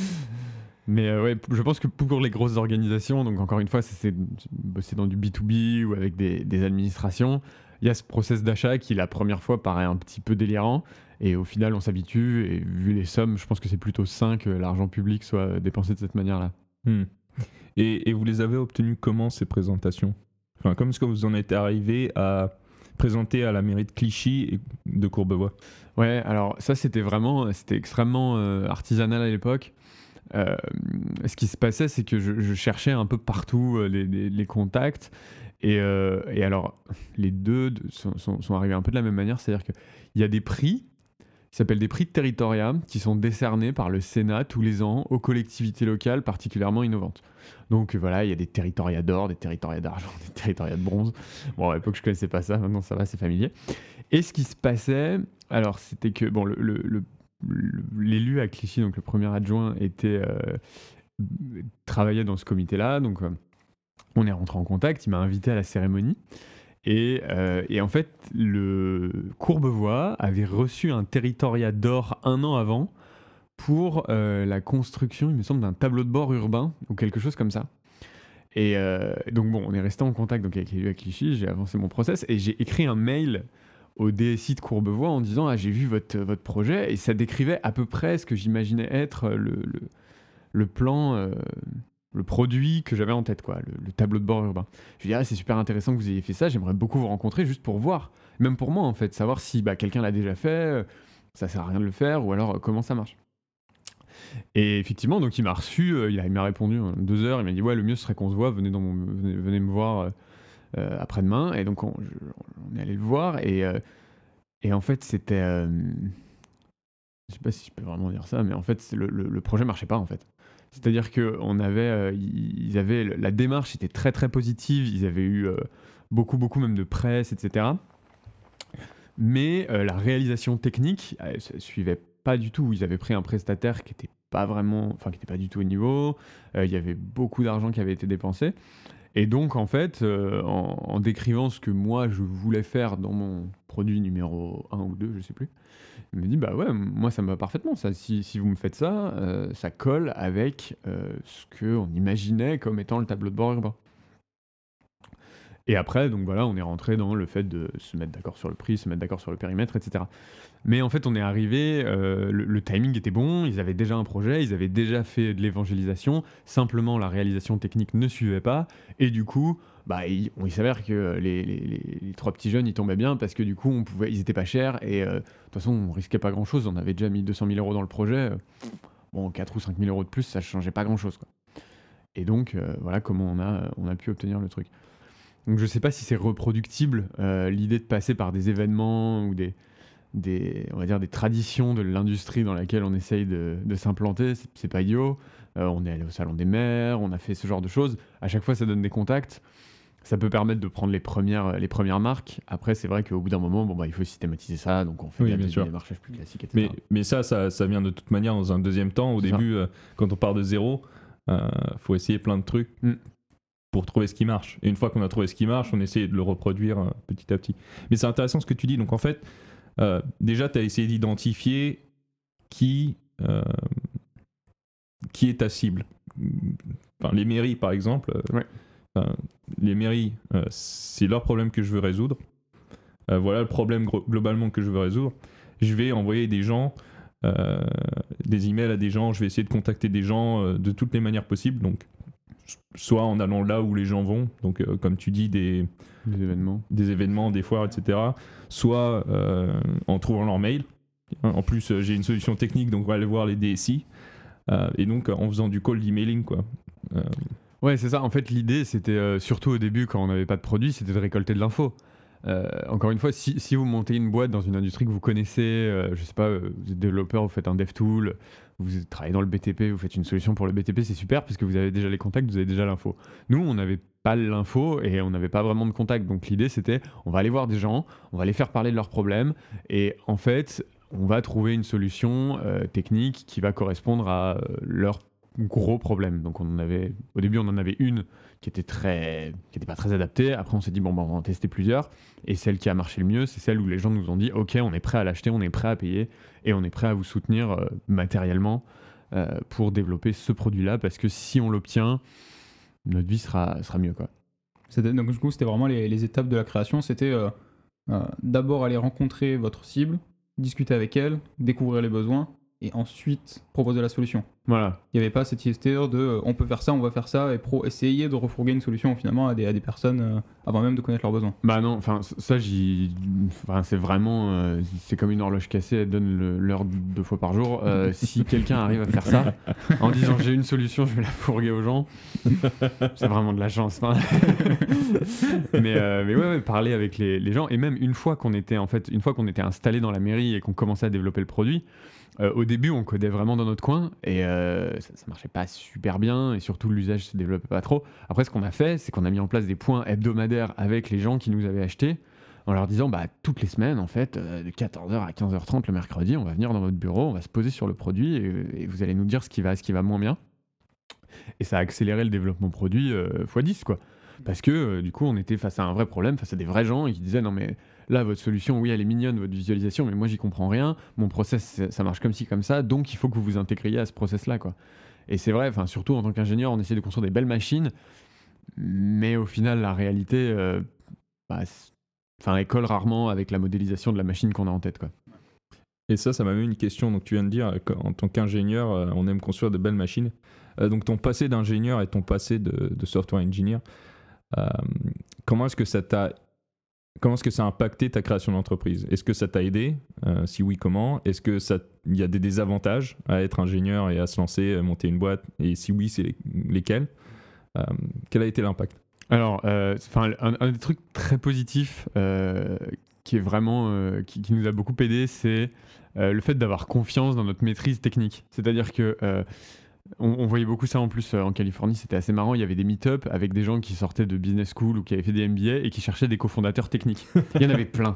mais euh, ouais je pense que pour les grosses organisations donc encore une fois c'est c'est bosser dans du B2B ou avec des, des administrations il y a ce process d'achat qui la première fois paraît un petit peu délirant et au final, on s'habitue, et vu les sommes, je pense que c'est plutôt sain que l'argent public soit dépensé de cette manière-là. Hmm. Et, et vous les avez obtenus comment ces présentations? Enfin, Comment est-ce que vous en êtes arrivé à présenter à la mairie de Clichy et de Courbevoie? Ouais, alors ça, c'était vraiment, c'était extrêmement euh, artisanal à l'époque. Euh, ce qui se passait, c'est que je, je cherchais un peu partout euh, les, les- les contacts. Et, et alors, les deux de- sont, sont- sont arrivés un peu de la même manière, c'est-à-dire qu'il y a des prix qui s'appellent des prix de territoria qui sont décernés par le Sénat tous les ans aux collectivités locales particulièrement innovantes. Donc euh, voilà, il y a des territoria d'or, des territoria d'argent, des territoria de bronze. Bon, à l'époque, je connaissais pas ça, maintenant ça va, c'est familier. Et ce qui se passait, alors c'était que, bon, l'élu à Clichy, donc le premier adjoint, était, euh, travaillait dans ce comité-là, donc euh, on est rentré en contact, il m'a invité à la cérémonie. Et, euh, et en fait, le Courbevoie avait reçu un territoria d'or un an avant pour euh, la construction, il me semble, d'un tableau de bord urbain ou quelque chose comme ça. Et euh, donc bon, on est resté en contact donc, avec les à Clichy, j'ai avancé mon process et j'ai écrit un mail au DSI de Courbevoie en disant ah j'ai vu votre, votre projet et ça décrivait à peu près ce que j'imaginais être le, le, plan, le produit que j'avais en tête, quoi, le, le tableau de bord urbain. Je lui dis ah c'est super intéressant que vous ayez fait ça, j'aimerais beaucoup vous rencontrer juste pour voir, même pour moi en fait, savoir si bah, quelqu'un l'a déjà fait, euh, ça sert à rien de le faire ou alors euh, comment ça marche. Et effectivement, donc il m'a reçu, euh, il m'a répondu en deux heures, il m'a dit ouais le mieux serait qu'on se voit, venez, dans venez, me voir après-demain. Et donc on, est allé le voir et, et en fait c'était, je sais pas si je peux vraiment dire ça, mais en fait le, le- le projet marchait pas en fait. C'est-à-dire que avait, euh, ils avaient la démarche était très très positive, ils avaient eu euh, beaucoup beaucoup même de presse, etc. Mais euh, la réalisation technique, ne suivait pas du tout. Ils avaient pris un prestataire qui était pas vraiment, enfin qui n'était pas du tout au niveau. Il y avait beaucoup d'argent qui avait été dépensé. Et donc en fait, en, en décrivant ce que moi je voulais faire dans mon produit numéro 1 ou 2, je sais plus, il me dit bah ouais, moi ça me va parfaitement. Ça, si, si vous me faites ça, euh, ça colle avec euh, ce que on imaginait comme étant le tableau de bord urbain. Et après, donc voilà, on est rentré dans le fait de se mettre d'accord sur le prix, se mettre d'accord sur le périmètre, etc. Mais en fait, on est arrivé, euh, le timing était bon, ils avaient déjà un projet, ils avaient déjà fait de l'évangélisation, simplement la réalisation technique ne suivait pas, et du coup, bah, il, il s'avère que les, les- les- trois petits jeunes, ils tombaient bien, parce que du coup, on pouvait, ils étaient pas chers, et euh, de toute façon, on risquait pas grand-chose, on avait déjà mis 200 000 euros dans le projet, euh, bon, 4 ou 5 000 euros de plus, ça changeait pas grand-chose. quoi. Et donc, euh, voilà comment on a, on a pu obtenir le truc. Donc je sais pas si c'est reproductible, euh, l'idée de passer par des événements ou des, des, on va dire des traditions de l'industrie dans laquelle on essaye de, de s'implanter, c'est, pas idiot. Euh, on est allé au salon des maires, on a fait ce genre de choses. À chaque fois, ça donne des contacts. Ça peut permettre de prendre les premières, les premières marques. Après, c'est vrai qu'au bout d'un moment, bon, bah, il faut systématiser ça, donc on fait Oui, bien des sûr. démarchages plus classiques, etc. Mais, mais ça, ça, ça vient de toute manière dans un deuxième temps. Au début, euh, quand on part de zéro, euh, faut essayer plein de trucs Mm. pour trouver ce qui marche. Et une fois qu'on a trouvé ce qui marche, on essaie de le reproduire euh, petit à petit. Mais c'est intéressant ce que tu dis. Donc en fait, déjà, tu as essayé d'identifier qui, qui est ta cible. Enfin, les mairies, par exemple. Ouais. Les mairies, euh, c'est leur problème que je veux résoudre. Euh, voilà le problème globalement que je veux résoudre. Je vais envoyer des gens, euh, des emails à des gens, je vais essayer de contacter des gens de toutes les manières possibles. Donc, soit en allant là où les gens vont, donc euh, comme tu dis, des, événements. des événements, des foires, etc. Soit euh, en trouvant leur mail. Hein, En plus, euh, j'ai une solution technique, donc on va aller voir les DSI. Et donc, en faisant du cold emailing, quoi. Ouais, c'est ça. En fait, l'idée, c'était euh, surtout au début, quand on n'avait pas de produit, c'était de récolter de l'info. Euh, encore une fois, si, si vous montez une boîte dans une industrie que vous connaissez, euh, je sais pas, euh, vous êtes développeur, vous faites un dev tool, vous travaillez dans le BTP, vous faites une solution pour le BTP, c'est super parce que vous avez déjà les contacts, vous avez déjà l'info. Nous, on n'avait pas l'info et on n'avait pas vraiment de contact. Donc l'idée, c'était, on va aller voir des gens, on va les faire parler de leurs problèmes et en fait, on va trouver une solution technique qui va correspondre à leurs gros problèmes. Donc on en avait, au début, on en avait une qui était très, qui était pas très adaptée. Après, on s'est dit bon, ben, on va en tester plusieurs. Et celle qui a marché le mieux, c'est celle où les gens nous ont dit ok, on est prêt à l'acheter, on est prêt à payer et on est prêt à vous soutenir euh, matériellement euh, pour développer ce produit-là parce que si on l'obtient, notre vie sera, sera mieux quoi. Donc, du coup, c'était vraiment les, étapes de la création. C'était euh, d'abord aller rencontrer votre cible, discuter avec elle, découvrir les besoins et ensuite proposer la solution. Voilà. Il n'y avait pas cette histoire de euh, on peut faire ça, on va faire ça et pro essayer de refourguer une solution finalement à des, à des personnes euh, avant même de connaître leurs besoins. Bah non, enfin ça j'y, enfin c'est vraiment, euh, c'est comme une horloge cassée, elle donne l'heure deux fois par jour. Si quelqu'un arrive à faire ça en disant j'ai une solution, je vais la fourguer aux gens, c'est vraiment de la chance. enfin. mais mais ouais, ouais, parler avec les, les gens et même une fois qu'on était en fait, une fois qu'on était installé dans la mairie et qu'on commençait à développer le produit. au début, on codait vraiment dans notre coin et euh, ça, ça marchait pas super bien et surtout l'usage se développait pas trop. Après, ce qu'on a fait, c'est qu'on a mis en place des points hebdomadaires avec les gens qui nous avaient acheté en leur disant bah, toutes les semaines, en fait, euh, de 14h à 15h30 le mercredi, on va venir dans votre bureau, on va se poser sur le produit et, vous allez nous dire ce qui va, ce qui va moins bien. Et ça a accéléré le développement produit euh, x10, quoi. Parce que du coup, on était face à un vrai problème, face à des vrais gens et qui disaient non, mais là, votre solution, oui, elle est mignonne, votre visualisation, mais moi, j'y comprends rien. Mon process, ça marche comme ci, comme ça, donc il faut que vous vous intégriez à ce process-là, quoi. Et c'est vrai, surtout en tant qu'ingénieur, on essaie de construire des belles machines, mais au final, la réalité, euh, bah, elle colle rarement avec la modélisation de la machine qu'on a en tête, quoi. Et ça, ça m'a mis une question. Donc, tu viens de dire, en tant qu'ingénieur, euh, on aime construire de belles machines. Euh, donc, ton passé d'ingénieur et ton passé de, software engineer, comment est-ce que ça t'a Comment est-ce que ça a impacté ta création d'entreprise? Est-ce que ça t'a aidé? Euh, Si oui, comment? Est-ce que ça, y a des désavantages à être ingénieur et à se lancer, à monter une boîte? Et si oui, c'est lesquels? Euh, Quel a été l'impact? Alors, euh, un, des trucs très positifs qui est vraiment qui, nous a beaucoup aidé, c'est le fait d'avoir confiance dans notre maîtrise technique. C'est-à-dire que on, voyait beaucoup ça en plus euh, en Californie, c'était assez marrant. Il y avait des meet-up avec des gens qui sortaient de business school ou qui avaient fait des MBA et qui cherchaient des cofondateurs techniques. Il y en avait plein.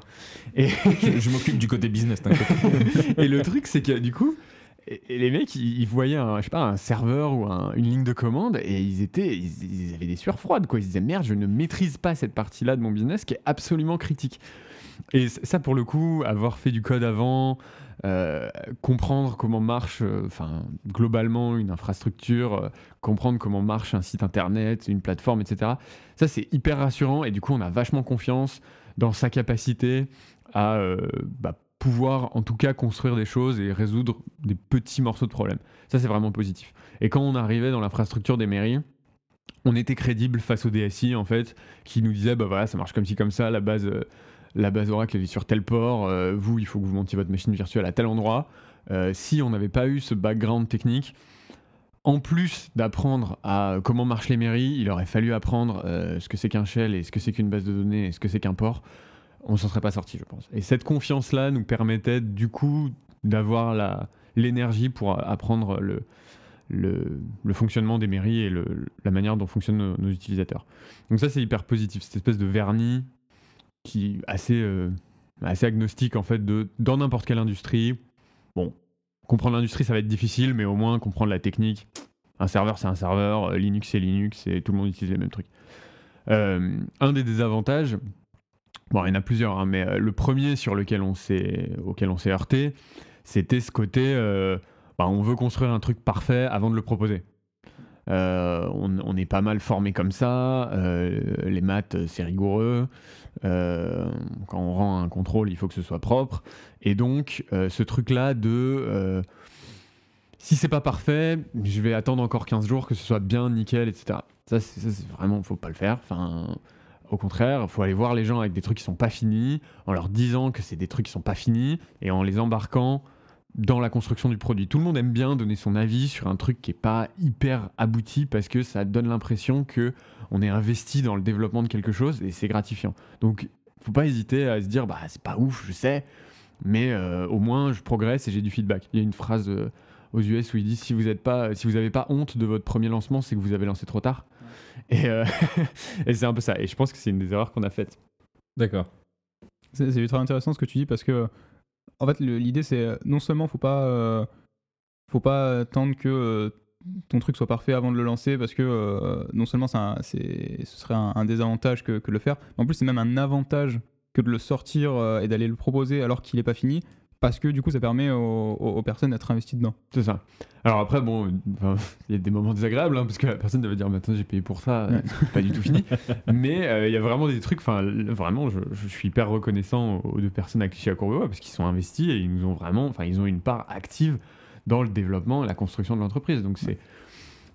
Et je, m'occupe du côté business. et le truc, c'est que du coup, et les mecs, ils, voyaient un, je sais pas, un serveur ou une ligne de commande et ils étaient, ils, avaient des sueurs froides quoi. Ils disaient merde, je ne maîtrise pas cette partie-là de mon business qui est absolument critique. Et ça, pour le coup, avoir fait du code avant, euh, comprendre comment marche, euh, enfin globalement une infrastructure, euh, comprendre comment marche un site internet, une plateforme, etc. Ça c'est hyper rassurant et du coup on a vachement confiance dans sa capacité à bah, pouvoir en tout cas construire des choses et résoudre des petits morceaux de problèmes. Ça c'est vraiment positif. Et quand on arrivait dans l'infrastructure des mairies, on était crédible face au DSI en fait, qui nous disait bah voilà ça marche comme ci comme ça, la base la base Oracle est sur tel port, euh, vous, il faut que vous montiez votre machine virtuelle à tel endroit. Euh, si on n'avait pas eu ce background technique, en plus d'apprendre à comment marchent les mairies, il aurait fallu apprendre euh, ce que c'est qu'un shell et ce que c'est qu'une base de données et ce que c'est qu'un port. On s'en serait pas sorti, je pense. Et cette confiance-là nous permettait du coup d'avoir l'énergie pour apprendre le, le, fonctionnement des mairies et la manière dont fonctionnent nos, nos utilisateurs. Donc ça c'est hyper positif, cette espèce de vernis qui assez, euh, assez agnostique en fait de dans n'importe quelle industrie. Bon, comprendre l'industrie ça va être difficile, mais au moins comprendre la technique. Un serveur c'est un serveur, euh, Linux c'est Linux, et tout le monde utilise les mêmes trucs. Euh, un des désavantages, bon il y en a plusieurs, hein, mais le premier sur lequel on s'est, auquel on s'est heurté, c'était ce côté, bah, on veut construire un truc parfait avant de le proposer. Euh, on, est pas mal formé comme ça. Euh, les maths, c'est rigoureux. Euh, quand on rend un contrôle, il faut que ce soit propre. Et donc, ce truc-là de si c'est pas parfait, je vais attendre encore 15 jours que ce soit bien nickel, etc. Ça, c'est vraiment, faut pas le faire. Enfin, au contraire, faut aller voir les gens avec des trucs qui sont pas finis, en leur disant que c'est des trucs qui sont pas finis, et en les embarquant dans la construction du produit. Tout le monde aime bien donner son avis sur un truc qui est pas hyper abouti parce que ça donne l'impression que on est investi dans le développement de quelque chose et c'est gratifiant. Donc, faut pas hésiter à se dire bah c'est pas ouf, je sais, mais euh, au moins je progresse et j'ai du feedback. Il y a une phrase euh, aux US où il dit si vous n'êtes pas, si vous n'avez pas honte de votre premier lancement, c'est que vous avez lancé trop tard. Et, euh, et c'est un peu ça. Et je pense que c'est une des erreurs qu'on a faites. D'accord. C'est ultra intéressant ce que tu dis parce que en fait, l'idée, c'est euh, non seulement faut pas, euh, faut pas attendre que euh, ton truc soit parfait avant de le lancer parce que non seulement ce serait un, désavantage que, que, de le faire, mais en plus c'est même un avantage que de le sortir et d'aller le proposer alors qu'il n'est pas fini parce que du coup ça permet aux, personnes d'être investies dedans. C'est ça. Alors après, bon, il y a des moments désagréables, hein, parce que la personne devait dire maintenant j'ai payé pour ça, c'est pas du tout fini. Mais euh, il y a vraiment des trucs, enfin vraiment, je, suis hyper reconnaissant aux deux personnes à Clichy à Courbevoie parce qu'ils sont investis et ils nous ont vraiment, enfin ils ont une part active dans le développement et la construction de l'entreprise. Donc c'est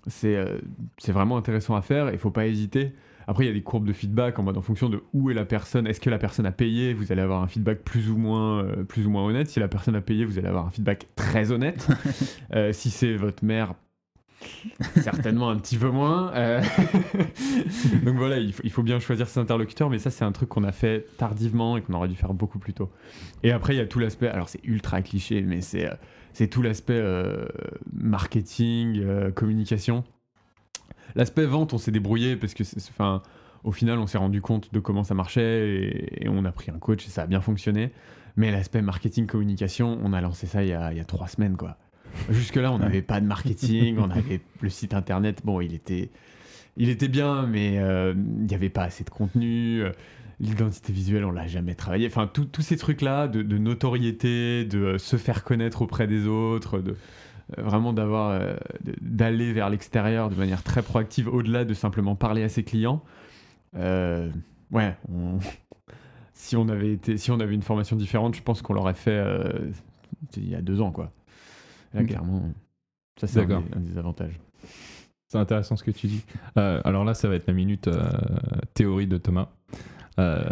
c'est euh, c'est vraiment intéressant à faire et il faut pas hésiter. Après, il y a des courbes de feedback en mode en fonction de où est la personne. Est-ce que la personne a payé Vous allez avoir un feedback plus ou moins, euh, plus ou moins honnête. Si la personne a payé, vous allez avoir un feedback très honnête. Euh, si c'est votre mère, certainement un petit peu moins. Euh, donc voilà, il faut, bien choisir ses interlocuteurs, mais ça c'est un truc qu'on a fait tardivement et qu'on aurait dû faire beaucoup plus tôt. Et après, il y a tout l'aspect, alors c'est ultra cliché, mais c'est, c'est tout l'aspect marketing, communication. L'aspect vente, on s'est débrouillé parce que, enfin, au final, on s'est rendu compte de comment ça marchait et, on a pris un coach et ça a bien fonctionné. Mais l'aspect marketing communication, on a lancé ça il y a, trois semaines, quoi. Jusque-là, on n'avait pas de marketing, on avait le site internet. Bon, il était, il était bien, mais euh, il n'y avait pas assez de contenu. l'identité visuelle, on l'a jamais travaillé. Enfin, tous ces trucs-là de, de notoriété, de euh, se faire connaître auprès des autres, de vraiment d'avoir euh, d'aller vers l'extérieur de manière très proactive, au-delà de simplement parler à ses clients. Euh, ouais, on- si on avait été, si on avait une formation différente, je pense qu'on l'aurait fait euh, il y a deux ans, quoi. Là, clairement, ça c'est un, un des avantages. C'est intéressant ce que tu dis. Euh, alors là, ça va être la minute euh, théorie de Thomas. Euh,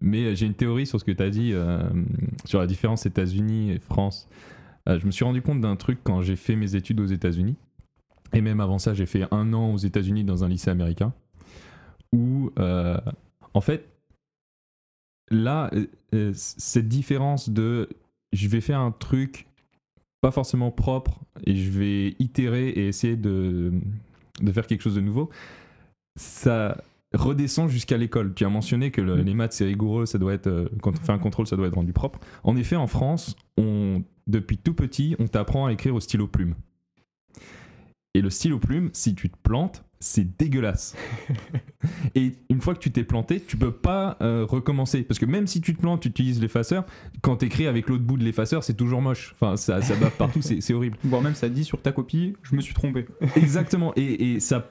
mais j'ai une théorie sur ce que tu as dit euh, sur la différence États-Unis et France. Euh, je me suis rendu compte d'un truc quand j'ai fait mes études aux États-Unis. Et même avant ça, j'ai fait un an aux États-Unis dans un lycée américain. Où, euh, en fait, là, euh, cette différence de je vais faire un truc pas forcément propre et je vais itérer et essayer de, de faire quelque chose de nouveau, ça redescend jusqu'à l'école. Tu as mentionné que le- Mm. les maths c'est rigoureux, ça doit être quand on fait un contrôle, ça doit être rendu propre. En effet, en France, on, depuis tout petit, on t'apprend à écrire au stylo plume. Et le stylo plume, si tu te plantes, c'est dégueulasse. et une fois que tu t'es planté, tu peux pas euh, recommencer. Parce que même si tu te plantes, tu utilises l'effaceur. Quand tu écris avec l'autre bout de l'effaceur, c'est toujours moche. Enfin, ça, ça bave partout, c'est horrible. Voire même ça dit sur ta copie, je me suis trompé. Exactement. Et, et ça.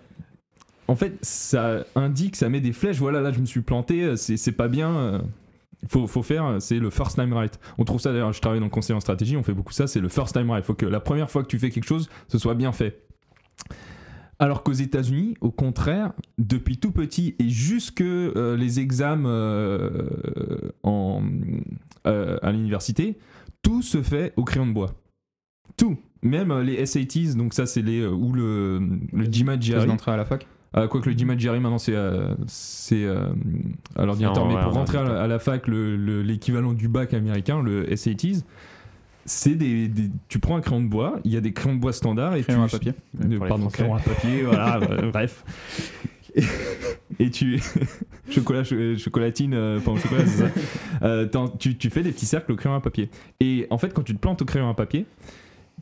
En fait, ça indique, ça met des flèches. Voilà, là, je me suis planté, euh, c'est c'est pas bien. Faut, faut faire, euh, c'est le first time right. On trouve ça d'ailleurs, je travaille dans le conseil en stratégie, on fait beaucoup ça, c'est le first time right. Faut que la première fois que tu fais quelque chose, ce soit bien fait. Alors qu'aux États-Unis, au contraire, depuis tout petit et jusque euh, les examens euh, en, à l'université, tout se fait au crayon de bois. Tout. Même les SATs, donc ça c'est les ou le le GMAT GRE. à la fac. Euh, Quoique le GMAT GRE maintenant c'est euh, c'est euh, à l'ordinateur, mais ouais, pour en rentrer à la, à la fac, le- le- l'équivalent du bac américain, le SATs, c'est des, des- tu prends un crayon de bois, il y a des crayons de bois standards et Crayon tu à papier. euh, pardon, crayon à papier, voilà, euh, bref. Et, et tu. chocolat, cho- chocolatine, euh, chocolat, c'est ça. Euh, tu, tu fais des petits cercles au crayon à papier. Et en fait, quand tu te plantes au crayon à papier,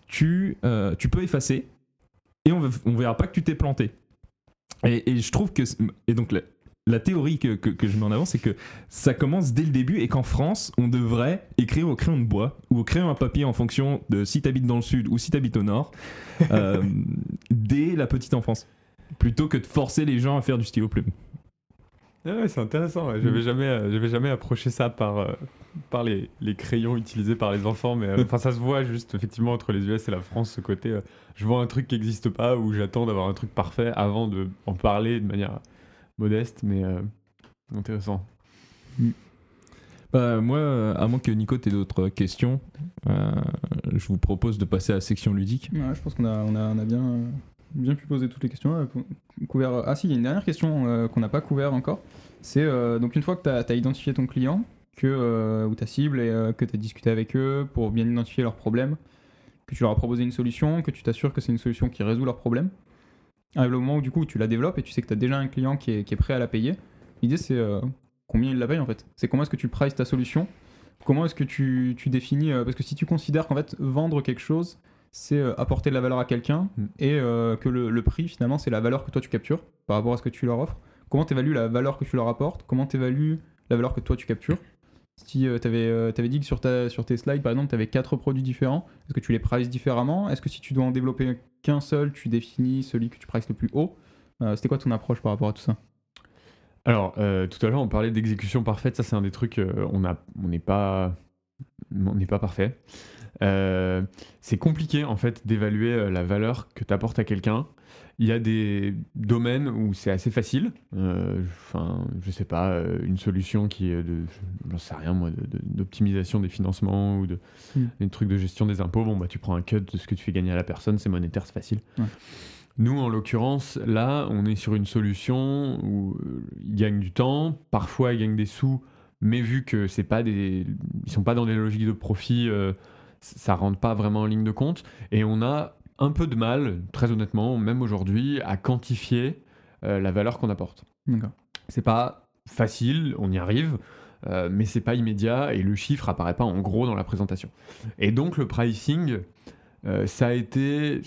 tu, euh, tu peux effacer et on, on verra pas que tu t'es planté. Et, et je trouve que. Et donc, la, la théorie que, que, que je mets en avant, c'est que ça commence dès le début et qu'en France, on devrait écrire au crayon de bois ou au crayon à papier en fonction de si tu habites dans le sud ou si tu habites au nord, euh, dès la petite enfance. Plutôt que de forcer les gens à faire du stylo plume. Ah ouais, c'est intéressant. ouais. J'avais Mm. jamais, euh, j'avais jamais approché ça par, euh, par les, les crayons utilisés par les enfants, mais euh, enfin ça se voit juste effectivement entre les US et la France ce côté. euh, je vois un truc qui n'existe pas ou j'attends d'avoir un truc parfait avant de en parler de manière modeste, mais euh, intéressant. Bah, moi, à moins que Nico t'ait d'autres questions, euh, je vous propose de passer à la section ludique. Ouais, je pense qu'on a, on a, on a bien, euh, bien pu poser toutes les questions. euh, cou- couvert... Ah si, il y a une dernière question euh, qu'on n'a pas couvert encore. C'est euh, donc une fois que tu as, identifié ton client, que, euh, ou ta cible, et euh, que tu as discuté avec eux pour bien identifier leurs problèmes, que tu leur as proposé une solution, que tu t'assures que c'est une solution qui résout leurs problèmes, arrive le moment où du coup tu la développes et tu sais que tu as déjà un client qui est, qui est prêt à la payer. L'idée c'est euh, combien il la paye en fait? C'est comment est-ce que tu prices ta solution? Comment est-ce que tu, tu définis euh, Parce que si tu considères qu'en fait vendre quelque chose, c'est euh, apporter de la valeur à quelqu'un Mm. et euh, que le, le prix finalement c'est la valeur que toi tu captures par rapport à ce que tu leur offres. Comment tu évalues la valeur que tu leur apportes? Comment tu évalues la valeur que toi tu captures? Si tu avais, dit que sur, ta, sur tes slides par exemple tu avais quatre produits différents, est-ce que tu les prices différemment? Est-ce que si tu dois en développer qu'un seul, tu définis celui que tu prices le plus haut? Euh, C'était quoi ton approche par rapport à tout ça? Alors euh, tout à l'heure on parlait d'exécution parfaite, ça c'est un des trucs euh, on n'est pas, on n'est pas parfait. Euh, c'est compliqué en fait d'évaluer euh, la valeur que tu apportes à quelqu'un. Il y a des domaines où c'est assez facile. Euh, Enfin, je sais pas, euh, une solution qui est de, j'en sais rien moi, de- de- d'optimisation des financements ou de Mm. des trucs de gestion des impôts. Bon bah tu prends un cut de ce que tu fais gagner à la personne, c'est monétaire, c'est facile. Ouais. Nous, en l'occurrence, là, on est sur une solution où euh, ils gagnent du temps, parfois ils gagnent des sous, mais vu que c'est pas des, ils sont pas dans des logiques de profit, euh, ça rentre pas vraiment en ligne de compte. Et on a un peu de mal, très honnêtement, même aujourd'hui, à quantifier euh, la valeur qu'on apporte. C'est pas facile, on y arrive, euh, mais c'est pas immédiat et le chiffre apparaît pas en gros dans la présentation. Et donc le pricing, euh, ça a été,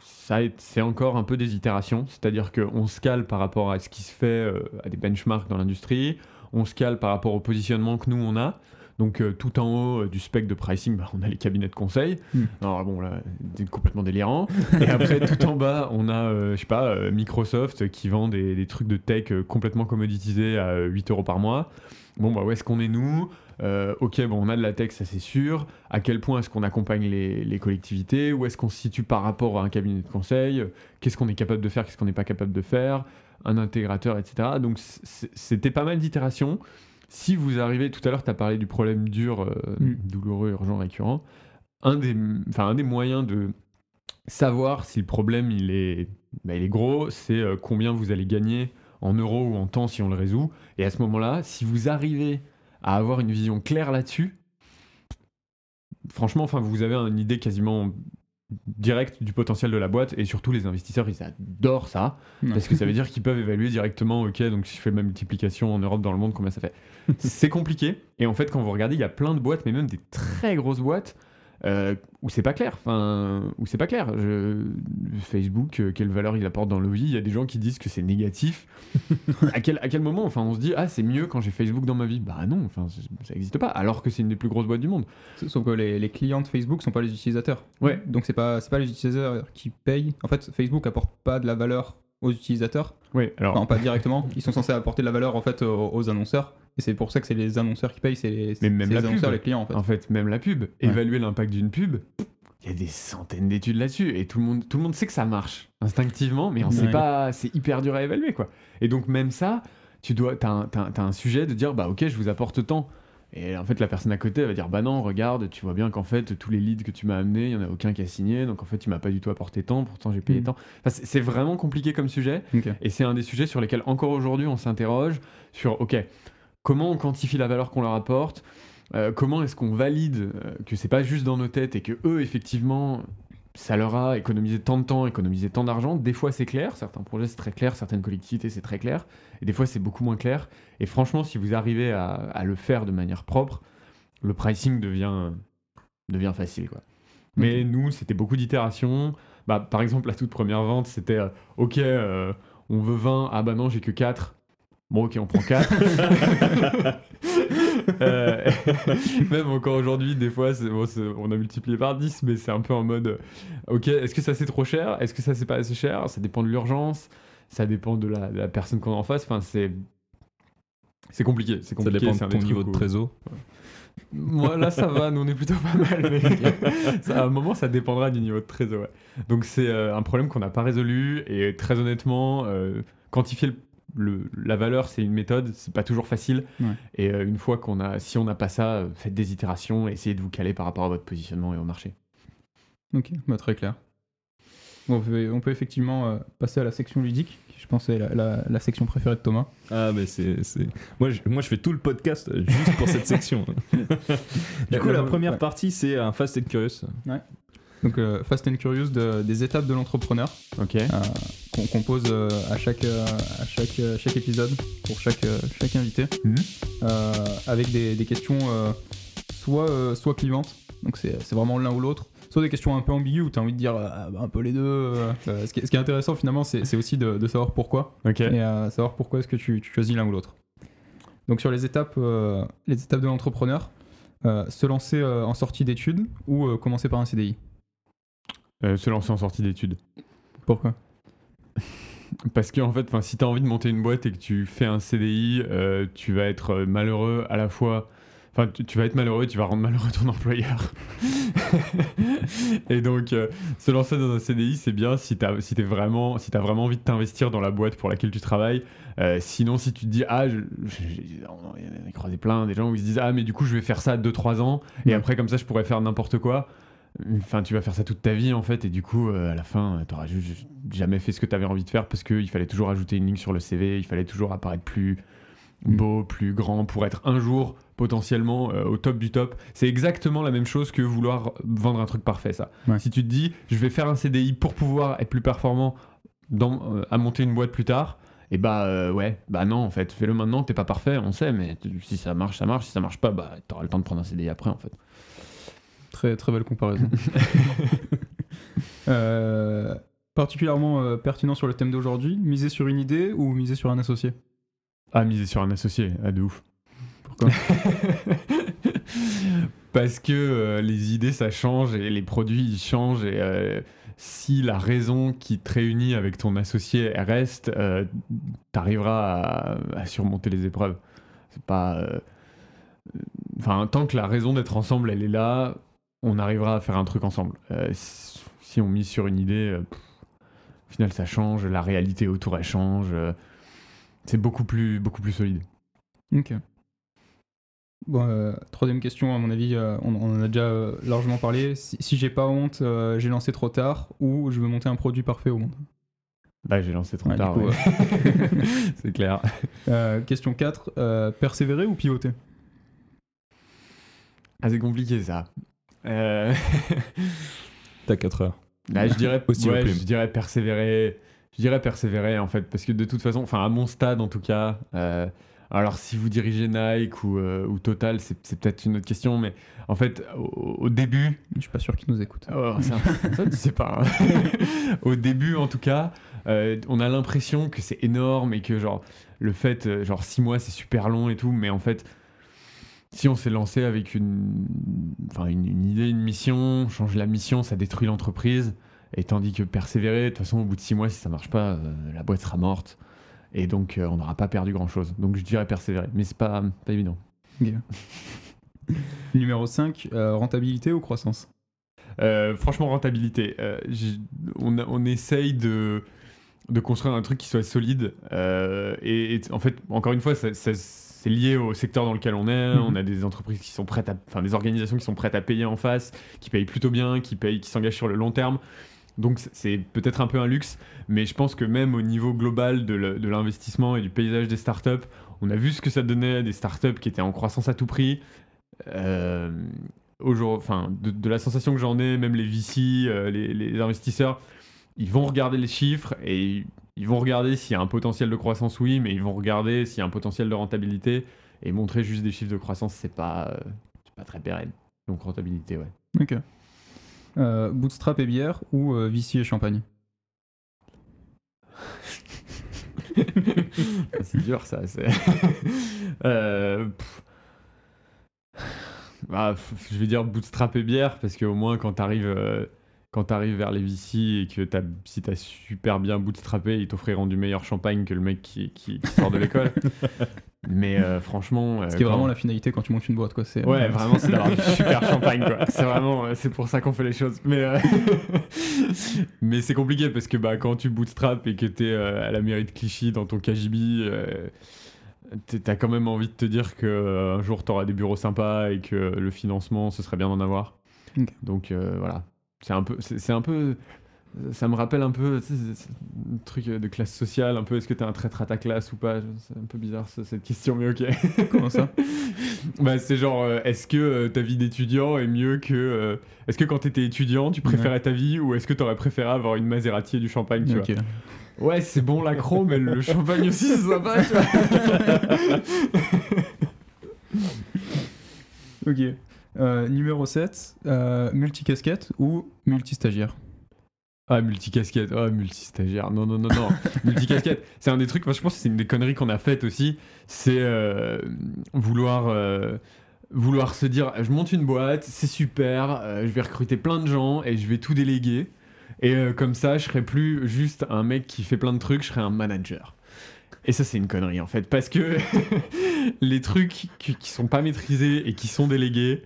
ça a été- c'est encore un peu des itérations, c'est-à-dire qu'on se cale par rapport à ce qui se fait, euh, à des benchmarks dans l'industrie. on se cale par rapport au positionnement que nous on a. Donc euh, tout en haut euh, du spectre de pricing, bah, on a les cabinets de conseil. Hmm. Alors bon là, c'est complètement délirant. Et après tout en bas, on a, euh, je sais pas, Microsoft qui vend des, des trucs de tech complètement commoditisés à 8 euros par mois. Bon bah où est-ce qu'on est nous? Ok, bon on a de la tech, ça c'est sûr. À quel point est-ce qu'on accompagne les, les collectivités? Où est-ce qu'on se situe par rapport à un cabinet de conseil? Qu'est-ce qu'on est capable de faire? Qu'est-ce qu'on n'est pas capable de faire? Un intégrateur, etc. Donc c'était pas mal d'itérations. Si vous arrivez, tout à l'heure, tu as parlé du problème dur, euh, Mm. douloureux, urgent, récurrent. Un des, un des moyens de savoir si le problème il est, bah, il est gros, c'est euh, combien vous allez gagner en euros ou en temps si on le résout. Et à ce moment-là, si vous arrivez à avoir une vision claire là-dessus, franchement, enfin, vous avez une idée quasiment directe du potentiel de la boîte et surtout les investisseurs ils adorent ça parce que ça veut dire qu'ils peuvent évaluer directement ok donc si je fais ma multiplication en Europe dans le monde combien ça fait? C'est compliqué et en fait quand vous regardez il y a plein de boîtes mais même des très grosses boîtes euh, où c'est pas clair enfin où c'est pas clair Je- Facebook euh, quelle valeur il apporte dans l'OVI il y a des gens qui disent que c'est négatif à quel à quel moment enfin on se dit ah c'est mieux quand j'ai Facebook dans ma vie? Bah non enfin ça n'existe pas alors que c'est une des plus grosses boîtes du monde Sauf que les, les clients de Facebook sont pas les utilisateurs. Ouais. Donc c'est pas c'est pas les utilisateurs qui payent. En fait, Facebook apporte pas de la valeur aux utilisateurs. oui alors Enfin, pas directement. Ils sont censés apporter de la valeur en fait aux, aux annonceurs. Et c'est pour ça que c'est les annonceurs qui payent. C'est les, Mais même la les pub. annonceurs, les clients en fait. En fait, même la pub, évaluer l'impact d'une pub, il y a des centaines d'études là-dessus et tout le monde, tout le monde sait que ça marche instinctivement, mais on sait pas, c'est hyper dur à évaluer quoi. Et donc même ça, tu dois, t'as un, un- un sujet de dire bah ok, je vous apporte tant. Et en fait, la personne à côté elle va dire bah non, regarde, tu vois bien qu'en fait tous les leads que tu m'as amenés, il y en a aucun qui a signé, donc en fait tu m'as pas du tout apporté tant, pourtant j'ai payé Mhm. tant. Enfin, c'est vraiment compliqué comme sujet. Et c'est un des sujets sur lesquels encore aujourd'hui on s'interroge sur, ok, comment on quantifie la valeur qu'on leur apporte Euh, Comment est-ce qu'on valide euh, que c'est pas juste dans nos têtes et que eux, effectivement, ça leur a économisé tant de temps, économisé tant d'argent Des fois, c'est clair, certains projets, c'est très clair, certaines collectivités, c'est très clair, et des fois, c'est beaucoup moins clair. Et franchement, si vous arrivez à, à le faire de manière propre, le pricing devient, devient facile, quoi. Mais nous, c'était beaucoup d'itérations. Bah, par exemple, la toute première vente, c'était euh, OK, euh, on veut 20. Ah bah non, j'ai que 4. Bon, OK, on prend 4. Euh, même encore aujourd'hui, des fois, bon, on a multiplié par 10, mais c'est un peu en mode OK, est-ce que ça c'est trop cher? Est-ce que ça c'est pas assez cher? Ça dépend de l'urgence. Ça dépend de la, de la personne qu'on a en face. Enfin, c'est. C'est compliqué, c'est Ça compliqué. dépend c'est un de ton niveau de trésor. moi, là, ça va, nous, on est plutôt pas mal. Mais ça, à un moment, ça dépendra du niveau de trésor. ouais. Donc, c'est euh, un problème qu'on n'a pas résolu. Et très honnêtement, euh, quantifier le- le- la valeur, c'est une méthode. C'est pas toujours facile. Ouais. Et euh, une fois qu'on a, si on n'a pas ça, faites des itérations essayez de vous caler par rapport à votre positionnement et au marché. Ok, bah, très clair. On, peut, on peut effectivement euh, passer à la section ludique, qui je pense est la, la- la section préférée de Thomas. Ah, mais c'est. c'est- Moi je, moi, je fais tout le podcast juste pour cette section. du coup, la première ouais. partie, c'est un Fast and Curious. Donc euh, Fast and Curious de- des étapes de l'entrepreneur Ok. euh, qu'on qu'on pose euh, à, chaque, euh, à chaque, euh, chaque épisode pour chaque, euh, chaque invité, Mhm. euh, avec des, des questions euh, soit, euh, soit clivantes, donc c'est c'est vraiment l'un ou l'autre, soit des questions un peu ambiguës où tu as envie de dire euh, un peu les deux. euh, euh, ce, qui est, ce qui est intéressant finalement, c'est aussi de, de savoir pourquoi. Ok. et à savoir pourquoi est-ce que tu, tu choisis l'un ou l'autre. Donc sur les étapes, euh, les étapes de l'entrepreneur, euh, se lancer euh, en sortie d'études ou euh, commencer par un CDI. Euh, se lancer en sortie d'études. Pourquoi? Parce que en fait, si tu as envie de monter une boîte et que tu fais un CDI, euh, tu vas être euh, malheureux à la fois. Enfin, tu, tu vas être malheureux et tu vas rendre malheureux ton employeur. et donc, euh, se lancer dans un CDI, c'est bien si tu si vraiment, si as vraiment envie de t'investir dans la boîte pour laquelle tu travailles. Euh, sinon, si tu te dis, ah, je- je- on a croisé plein des gens où ils se disent, ah, mais du coup, je vais faire ça 2-3 ans et Ouais. après, comme ça, je pourrais faire n'importe quoi. Enfin, tu vas faire ça toute ta vie en fait, et du coup, euh, à la fin, tu n'auras jamais fait ce que tu avais envie de faire parce qu'il fallait toujours ajouter une ligne sur le CV, il fallait toujours apparaître plus Mm. beau, plus grand pour être un jour potentiellement euh, au top du top. C'est exactement la même chose que vouloir vendre un truc parfait, ça. Ouais. Si tu te dis, je vais faire un CDI pour pouvoir être plus performant dans, euh, à monter une boîte plus tard, et bah euh, ouais, bah non en fait, fais-le maintenant, t'es pas parfait, on sait, mais si ça marche, ça marche, si ça marche pas, bah t'auras le temps de prendre un CDI après en fait. Très très belle comparaison. Particulièrement pertinent sur le thème d'aujourd'hui, miser sur une idée ou miser sur un associé? Ah, miser sur un associé, ah, de ouf. Pourquoi Parce que euh, les idées, ça change et les produits, ils changent. Et euh, si la raison qui te réunit avec ton associé reste, euh, t'arriveras à, surmonter les épreuves. C'est pas. Enfin, tant que la raison d'être ensemble, elle est là, on arrivera à faire un truc ensemble. Si on mise sur une idée, pff, au final, ça change. La réalité autour, elle change. C'est beaucoup plus, beaucoup plus solide. Ok. Bon, euh, troisième question, à mon avis, euh, on, on en a déjà euh, largement parlé. Si, si j'ai pas honte, euh, j'ai lancé trop tard ou je veux monter un produit parfait au monde? Bah, j'ai lancé trop Ouais, tard. ouais. c'est clair. Euh, question 4, euh, persévérer ou pivoter? Ah, c'est compliqué ça. Euh, T'as 4 heures. Là, je dirais, ouais, je dirais persévérer. Je dirais persévérer en fait, parce que de toute façon, enfin à mon stade en tout cas. euh, alors si vous dirigez Nike ou, euh, ou Total, c'est peut-être une autre question, mais en fait au, au début, Je suis pas sûr qu'ils nous écoutent. oh, ça, ça, tu sais pas. hein. au début en tout cas, euh, on a l'impression que c'est énorme et que genre le fait, genre six mois c'est super long et tout, mais en fait si on s'est lancé avec une, enfin une, une idée, une mission, on change la mission, ça détruit l'entreprise. Et tandis que persévérer, de toute façon, au bout de six mois, si ça marche pas, euh, la boîte sera morte. Et donc, euh, on n'aura pas perdu grand chose. Donc, je dirais persévérer. Mais c'est pas, pas évident. Numéro 5, rentabilité ou croissance? Euh, franchement, rentabilité. Euh, on, a- on essaye de, de construire un truc qui soit solide. euh, et, et en fait, encore une fois, ça- ça- c'est lié au secteur dans lequel on est. Mhm. On a des entreprises qui sont prêtes à, enfin, des organisations qui sont prêtes à payer en face, qui payent plutôt bien, qui payent, qui s'engagent sur le long terme. Donc c'est- peut-être un peu un luxe, mais je pense que même au niveau global de l'investissement et du paysage des startups, on a vu ce que ça donnait à des startups qui étaient en croissance à tout prix. Euh, de, la sensation que j'en ai, même les VC, euh, les, investisseurs, ils vont regarder les chiffres et ils vont regarder s'il y a un potentiel de croissance, oui, mais ils vont regarder s'il y a un potentiel de rentabilité et montrer juste des chiffres de croissance, c'est pas, euh, pas très pérenne. Donc rentabilité, ouais. Ok. Euh, bootstrap et bière ou euh, VC et champagne? C'est dur ça. c'est- Euh. Bah, je vais dire bootstrap et bière parce qu'au moins quand t'arrives euh, quand t'arrives vers les VC et que t'as, si t'as super bien bootstrappé, ils t'offriront du meilleur champagne que le mec qui, qui- qui sort de l'école. Mais euh, franchement, euh, Ce qui est quand- vraiment la finalité quand tu montes une boîte, quoi. C'est, Ouais, euh, vraiment, c'est d'avoir du super champagne, quoi. C'est vraiment, euh, c'est pour ça qu'on fait les choses. Mais, mais c'est compliqué parce que bah, quand tu bootstrap et que t'es à la mairie de Clichy dans ton KGB, t'as quand même envie de te dire que euh, un jour t'auras des bureaux sympas et que le financement, ce serait bien d'en avoir. Donc voilà, c'est un peu, c'est un peu. Ça me rappelle un peu tu sais, un truc de classe sociale, un peu est-ce que t'es un traître à ta classe ou pas? C'est un peu bizarre ce- cette question, mais ok. Comment ça? Bah, c'est genre, euh, est-ce que euh, ta vie d'étudiant est mieux que. euh, est-ce que quand t'étais étudiant, tu préférais ta vie ou est-ce que t'aurais préféré avoir une Maserati et du champagne, tu vois? Ouais, c'est bon l'accro, mais le champagne aussi, c'est sympa, tu vois. Ok. Numéro 7, euh, multicasquette ou multistagiaire? Ah, multicasquette, ah, multistagiaire, non, non, non, non. multicasquette, c'est un des trucs, moi je pense que c'est une des conneries qu'on a faites aussi, c'est euh, vouloir. euh, Vouloir se dire, je monte une boîte, c'est super, euh, je vais recruter plein de gens et je vais tout déléguer. Et comme ça, je serai plus juste un mec qui fait plein de trucs, je serai un manager. Et ça, c'est une connerie en fait, parce que les trucs qui, qui sont pas maîtrisés et qui sont délégués,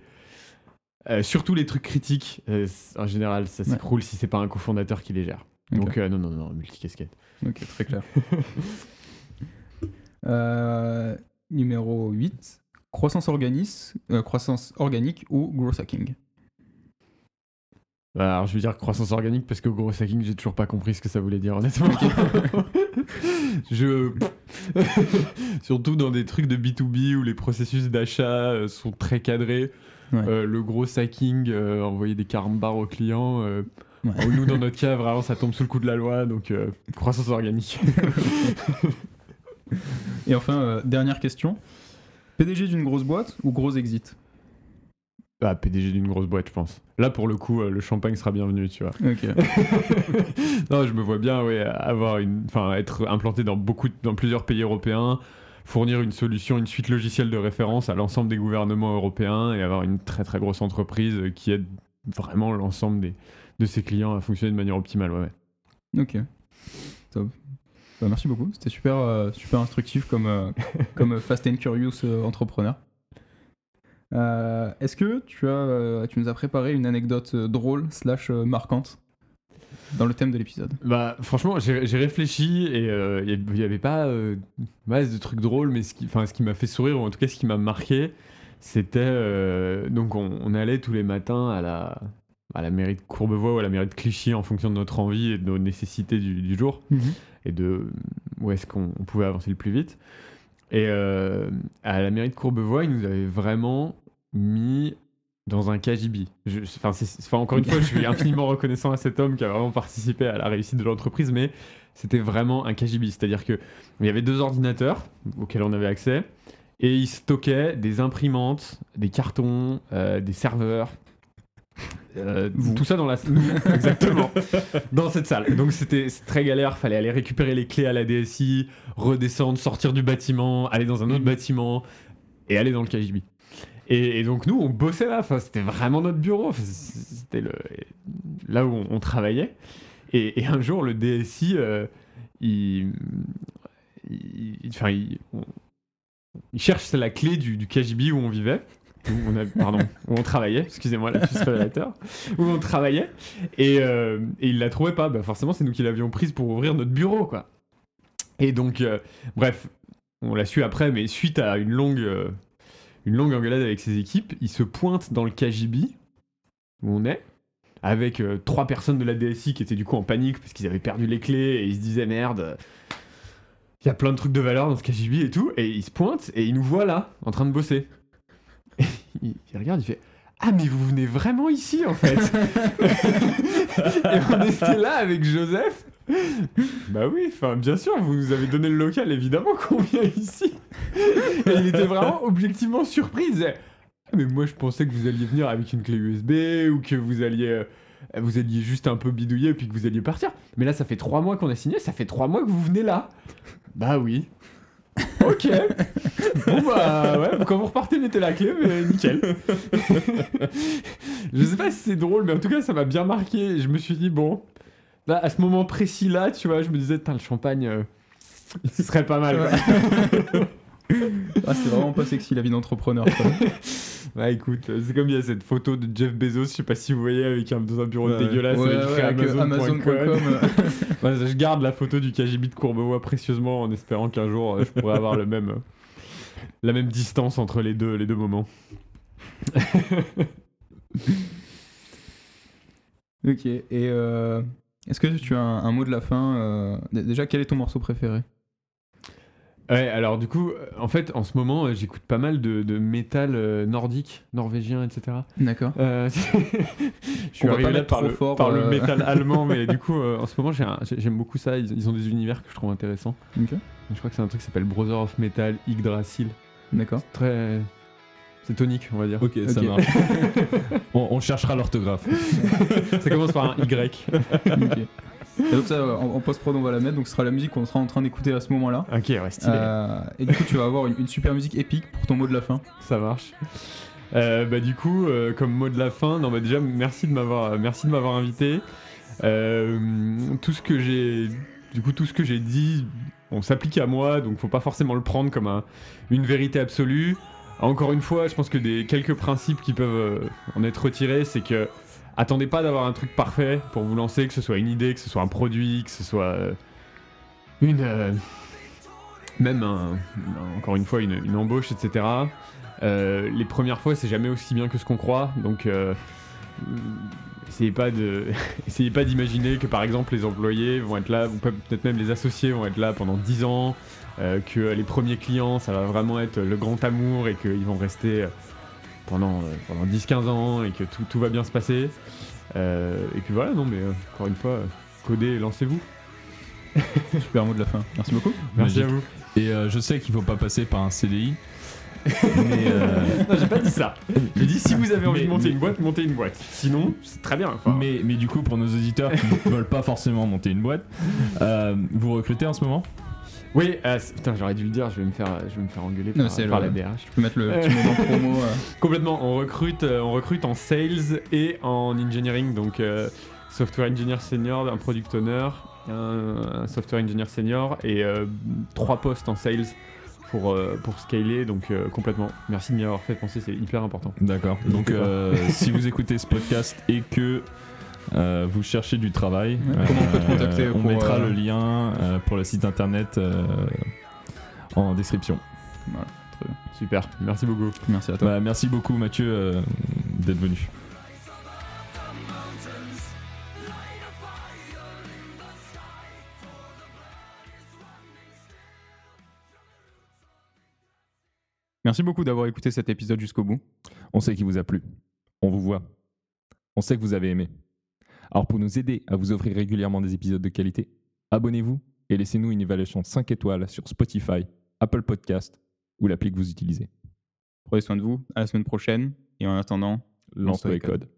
euh, surtout les trucs critiques, euh, en général, ça Ouais. s'écroule si c'est pas un cofondateur qui les gère. Donc, euh, non, non, non, multicasquette. Ok, très clair. Euh, numéro 8, croissance, organis- croissance organique ou growth hacking? Bah, alors, je veux dire croissance organique parce que gros hacking, j'ai toujours pas compris ce que ça voulait dire, honnêtement. je. Surtout dans des trucs de B2B où les processus d'achat sont très cadrés. Ouais. Euh, le gros hacking, euh, envoyer des carambars aux clients. euh. Nous, dans notre cas, vraiment, ça tombe sous le coup de la loi, donc euh, croissance organique. Et enfin, euh, dernière question. PDG d'une grosse boîte ou gros exit? Ah, PDG d'une grosse boîte, je pense. Là, pour le coup, euh, le champagne sera bienvenu, tu vois. Ok. non, je me vois bien, ouais, avoir une, enfin, être implanté dans beaucoup, dans plusieurs pays européens, fournir une solution, une suite logicielle de référence à l'ensemble des gouvernements européens et avoir une très très grosse entreprise qui aide vraiment l'ensemble des, de ses clients à fonctionner de manière optimale. Ok. Top. Bah, merci beaucoup. C'était super, euh, super instructif comme, euh, comme Fast and Curious euh, entrepreneur. Euh, Est-ce que tu, as, euh, tu nous as préparé une anecdote euh, drôle slash euh, marquante? Dans le thème de l'épisode Bah, franchement, j'ai réfléchi et euh, il n'y avait pas euh, masse de trucs drôles, mais ce qui, ce qui m'a fait sourire, ou en tout cas ce qui m'a marqué, c'était. euh, donc, on, on allait tous les matins à la, à la mairie de Courbevoie ou à la mairie de Clichy en fonction de notre envie et de nos nécessités du, du jour et de où est-ce qu'on on pouvait avancer le plus vite. Et euh, à la mairie de Courbevoie, ils nous avaient vraiment mis dans un KGB. Je- Enfin, encore une fois, je suis infiniment reconnaissant à cet homme qui a vraiment participé à la réussite de l'entreprise, mais c'était vraiment un KGB. C'est-à-dire qu'il y avait deux ordinateurs auxquels on avait accès, et ils stockaient des imprimantes, des cartons, euh, des serveurs. euh, tout ça dans la exactement dans cette salle donc c'était c'était très galère fallait aller récupérer les clés à la DSI redescendre sortir du bâtiment aller dans un autre bâtiment et aller dans le KGB et, donc nous, on bossait là. Enfin, c'était vraiment notre bureau. C'était là où on, travaillait. Et, un jour, le DSI, euh, il, il, cherche la clé du, KGB où on vivait. Pardon, où on travaillait, excusez-moi, la révélateur, où on travaillait, et, euh, et il la trouvait pas. Bah, forcément, c'est nous qui l'avions prise pour ouvrir notre bureau, quoi. Et donc, euh, bref, on l'a su après, mais suite à une longue, euh, une longue engueulade avec ses équipes, il se pointe dans le KGB où on est, avec euh, trois personnes de la DSI qui étaient du coup en panique parce qu'ils avaient perdu les clés et ils se disaient merde, il y a plein de trucs de valeur dans ce KGB et tout, et il se pointe et il nous voit là, en train de bosser. Et il, il regarde, il fait Ah, mais vous venez vraiment ici en fait Et on était là avec Joseph. Bah oui, enfin bien sûr, vous nous avez donné le local, évidemment qu'on vient ici. Et il était vraiment objectivement surpris. Il disait Ah, mais moi je pensais que vous alliez venir avec une clé USB ou que vous alliez, euh, vous alliez juste un peu bidouiller puis que vous alliez partir. Mais là, ça fait trois mois qu'on a signé, ça fait trois mois que vous venez là. Bah oui. Ok. Bon bah ouais, quand vous repartez, mettez la clé, mais nickel. je sais pas si c'est drôle, mais en tout cas, ça m'a bien marqué. Je me suis dit, bon, là, à ce moment précis là, tu vois, je me disais, le champagne, euh, ce serait pas mal. quoi. Ah, c'est vraiment pas sexy la vie d'entrepreneur. Bah écoute, euh, c'est comme il y a cette photo de Jeff Bezos, je sais pas si vous voyez, avec un, dans un bureau Ouais. dégueulasse Ouais, avec ouais, euh, Amazon.com. Euh, je garde la photo du KGB de Courbevoie précieusement en espérant qu'un jour euh, je pourrais avoir le même, euh, la même distance entre les deux, les deux moments. Ok, et euh, est-ce que tu as un, un mot de la fin euh, Déjà, quel est ton morceau préféré? Ouais, alors du coup, en fait, en ce moment, euh, j'écoute pas mal de, de métal euh, nordique, norvégien, etc. D'accord. Euh, je suis arrivé là par, le, fort, par le métal allemand, mais du coup, euh, en ce moment, j'aime beaucoup ça. Ils, ils ont des univers que je trouve intéressants. Je crois que c'est un truc qui s'appelle Brother of Metal, Yggdrasil. D'accord. Très. C'est tonique, on va dire. Ok, ça marche. on, on cherchera l'orthographe. ça commence par un Y. Ok. Et donc ça, en, en post-prod, on va la mettre. Donc ce sera la musique qu'on sera en train d'écouter à ce moment-là. Ok, ouais, stylé. Euh, et du coup, tu vas avoir une, une super musique épique pour ton mot de la fin. Ça marche. Euh, bah du coup, euh, comme mot de la fin, non bah déjà merci de m'avoir, merci de m'avoir invité. Euh, tout ce que j'ai, du coup tout ce que j'ai dit, on s'applique à moi, donc faut pas forcément le prendre comme un- une vérité absolue. Encore une fois, je pense que des quelques principes qui peuvent euh, en être retirés, c'est que attendez pas d'avoir un truc parfait pour vous lancer, que ce soit une idée, que ce soit un produit, que ce soit euh, une euh, même encore une fois une, embauche, etc. Les premières fois, c'est jamais aussi bien que ce qu'on croit, donc essayez pas de, essayez pas d'imaginer que par exemple les employés vont être là, ou peut-être même les associés vont être là pendant 10 ans, euh, que les premiers clients, ça va vraiment être le grand amour et qu'ils vont rester euh, pendant, euh, pendant 10-15 ans et que tout, tout va bien se passer. Euh, et puis voilà, non mais euh, encore une fois, euh, codez et lancez-vous. Super mot de la fin. Merci beaucoup. Merci Magique. à vous. Et euh, je sais qu'il faut pas passer par un CDI. Mais euh, Non, j'ai pas dit ça. J'ai dit si vous avez envie Mais- de monter mais- une boîte, montez une boîte. Sinon, c'est très bien. Enfin, mais, mais du coup, pour nos auditeurs qui ne veulent pas forcément monter une boîte, euh, vous recrutez en ce moment? Oui, euh, putain, j'aurais dû le dire, je vais me faire, je vais me faire engueuler Non, par, c'est par le- la DRH. Tu peux mettre le petit moment promo. euh. Complètement, on recrute, euh, on recrute en sales et en engineering, donc euh, software engineer senior, un product owner, un, un software engineer senior et euh, trois postes en sales pour, euh, pour scaler, donc euh, complètement. Merci de m'y avoir fait penser, c'est hyper important. D'accord. Donc, pas. euh, si vous écoutez ce podcast et que euh, vous cherchez du travail, Ouais, comment on peut te contacter on pour, mettra euh, le lien euh, pour le site internet euh, en description. Voilà, très bien. Super, merci beaucoup. Merci à toi. Bah, merci beaucoup Mathieu euh, d'être venu. Merci beaucoup d'avoir écouté cet épisode jusqu'au bout. On sait qu'il vous a plu. On vous voit. On sait que vous avez aimé. Alors pour nous aider à vous offrir régulièrement des épisodes de qualité, abonnez-vous et laissez-nous une évaluation 5 étoiles sur Spotify, Apple Podcast ou l'appli que vous utilisez. Prenez soin de vous. À la semaine prochaine. Et en attendant, Lance-toi les codes.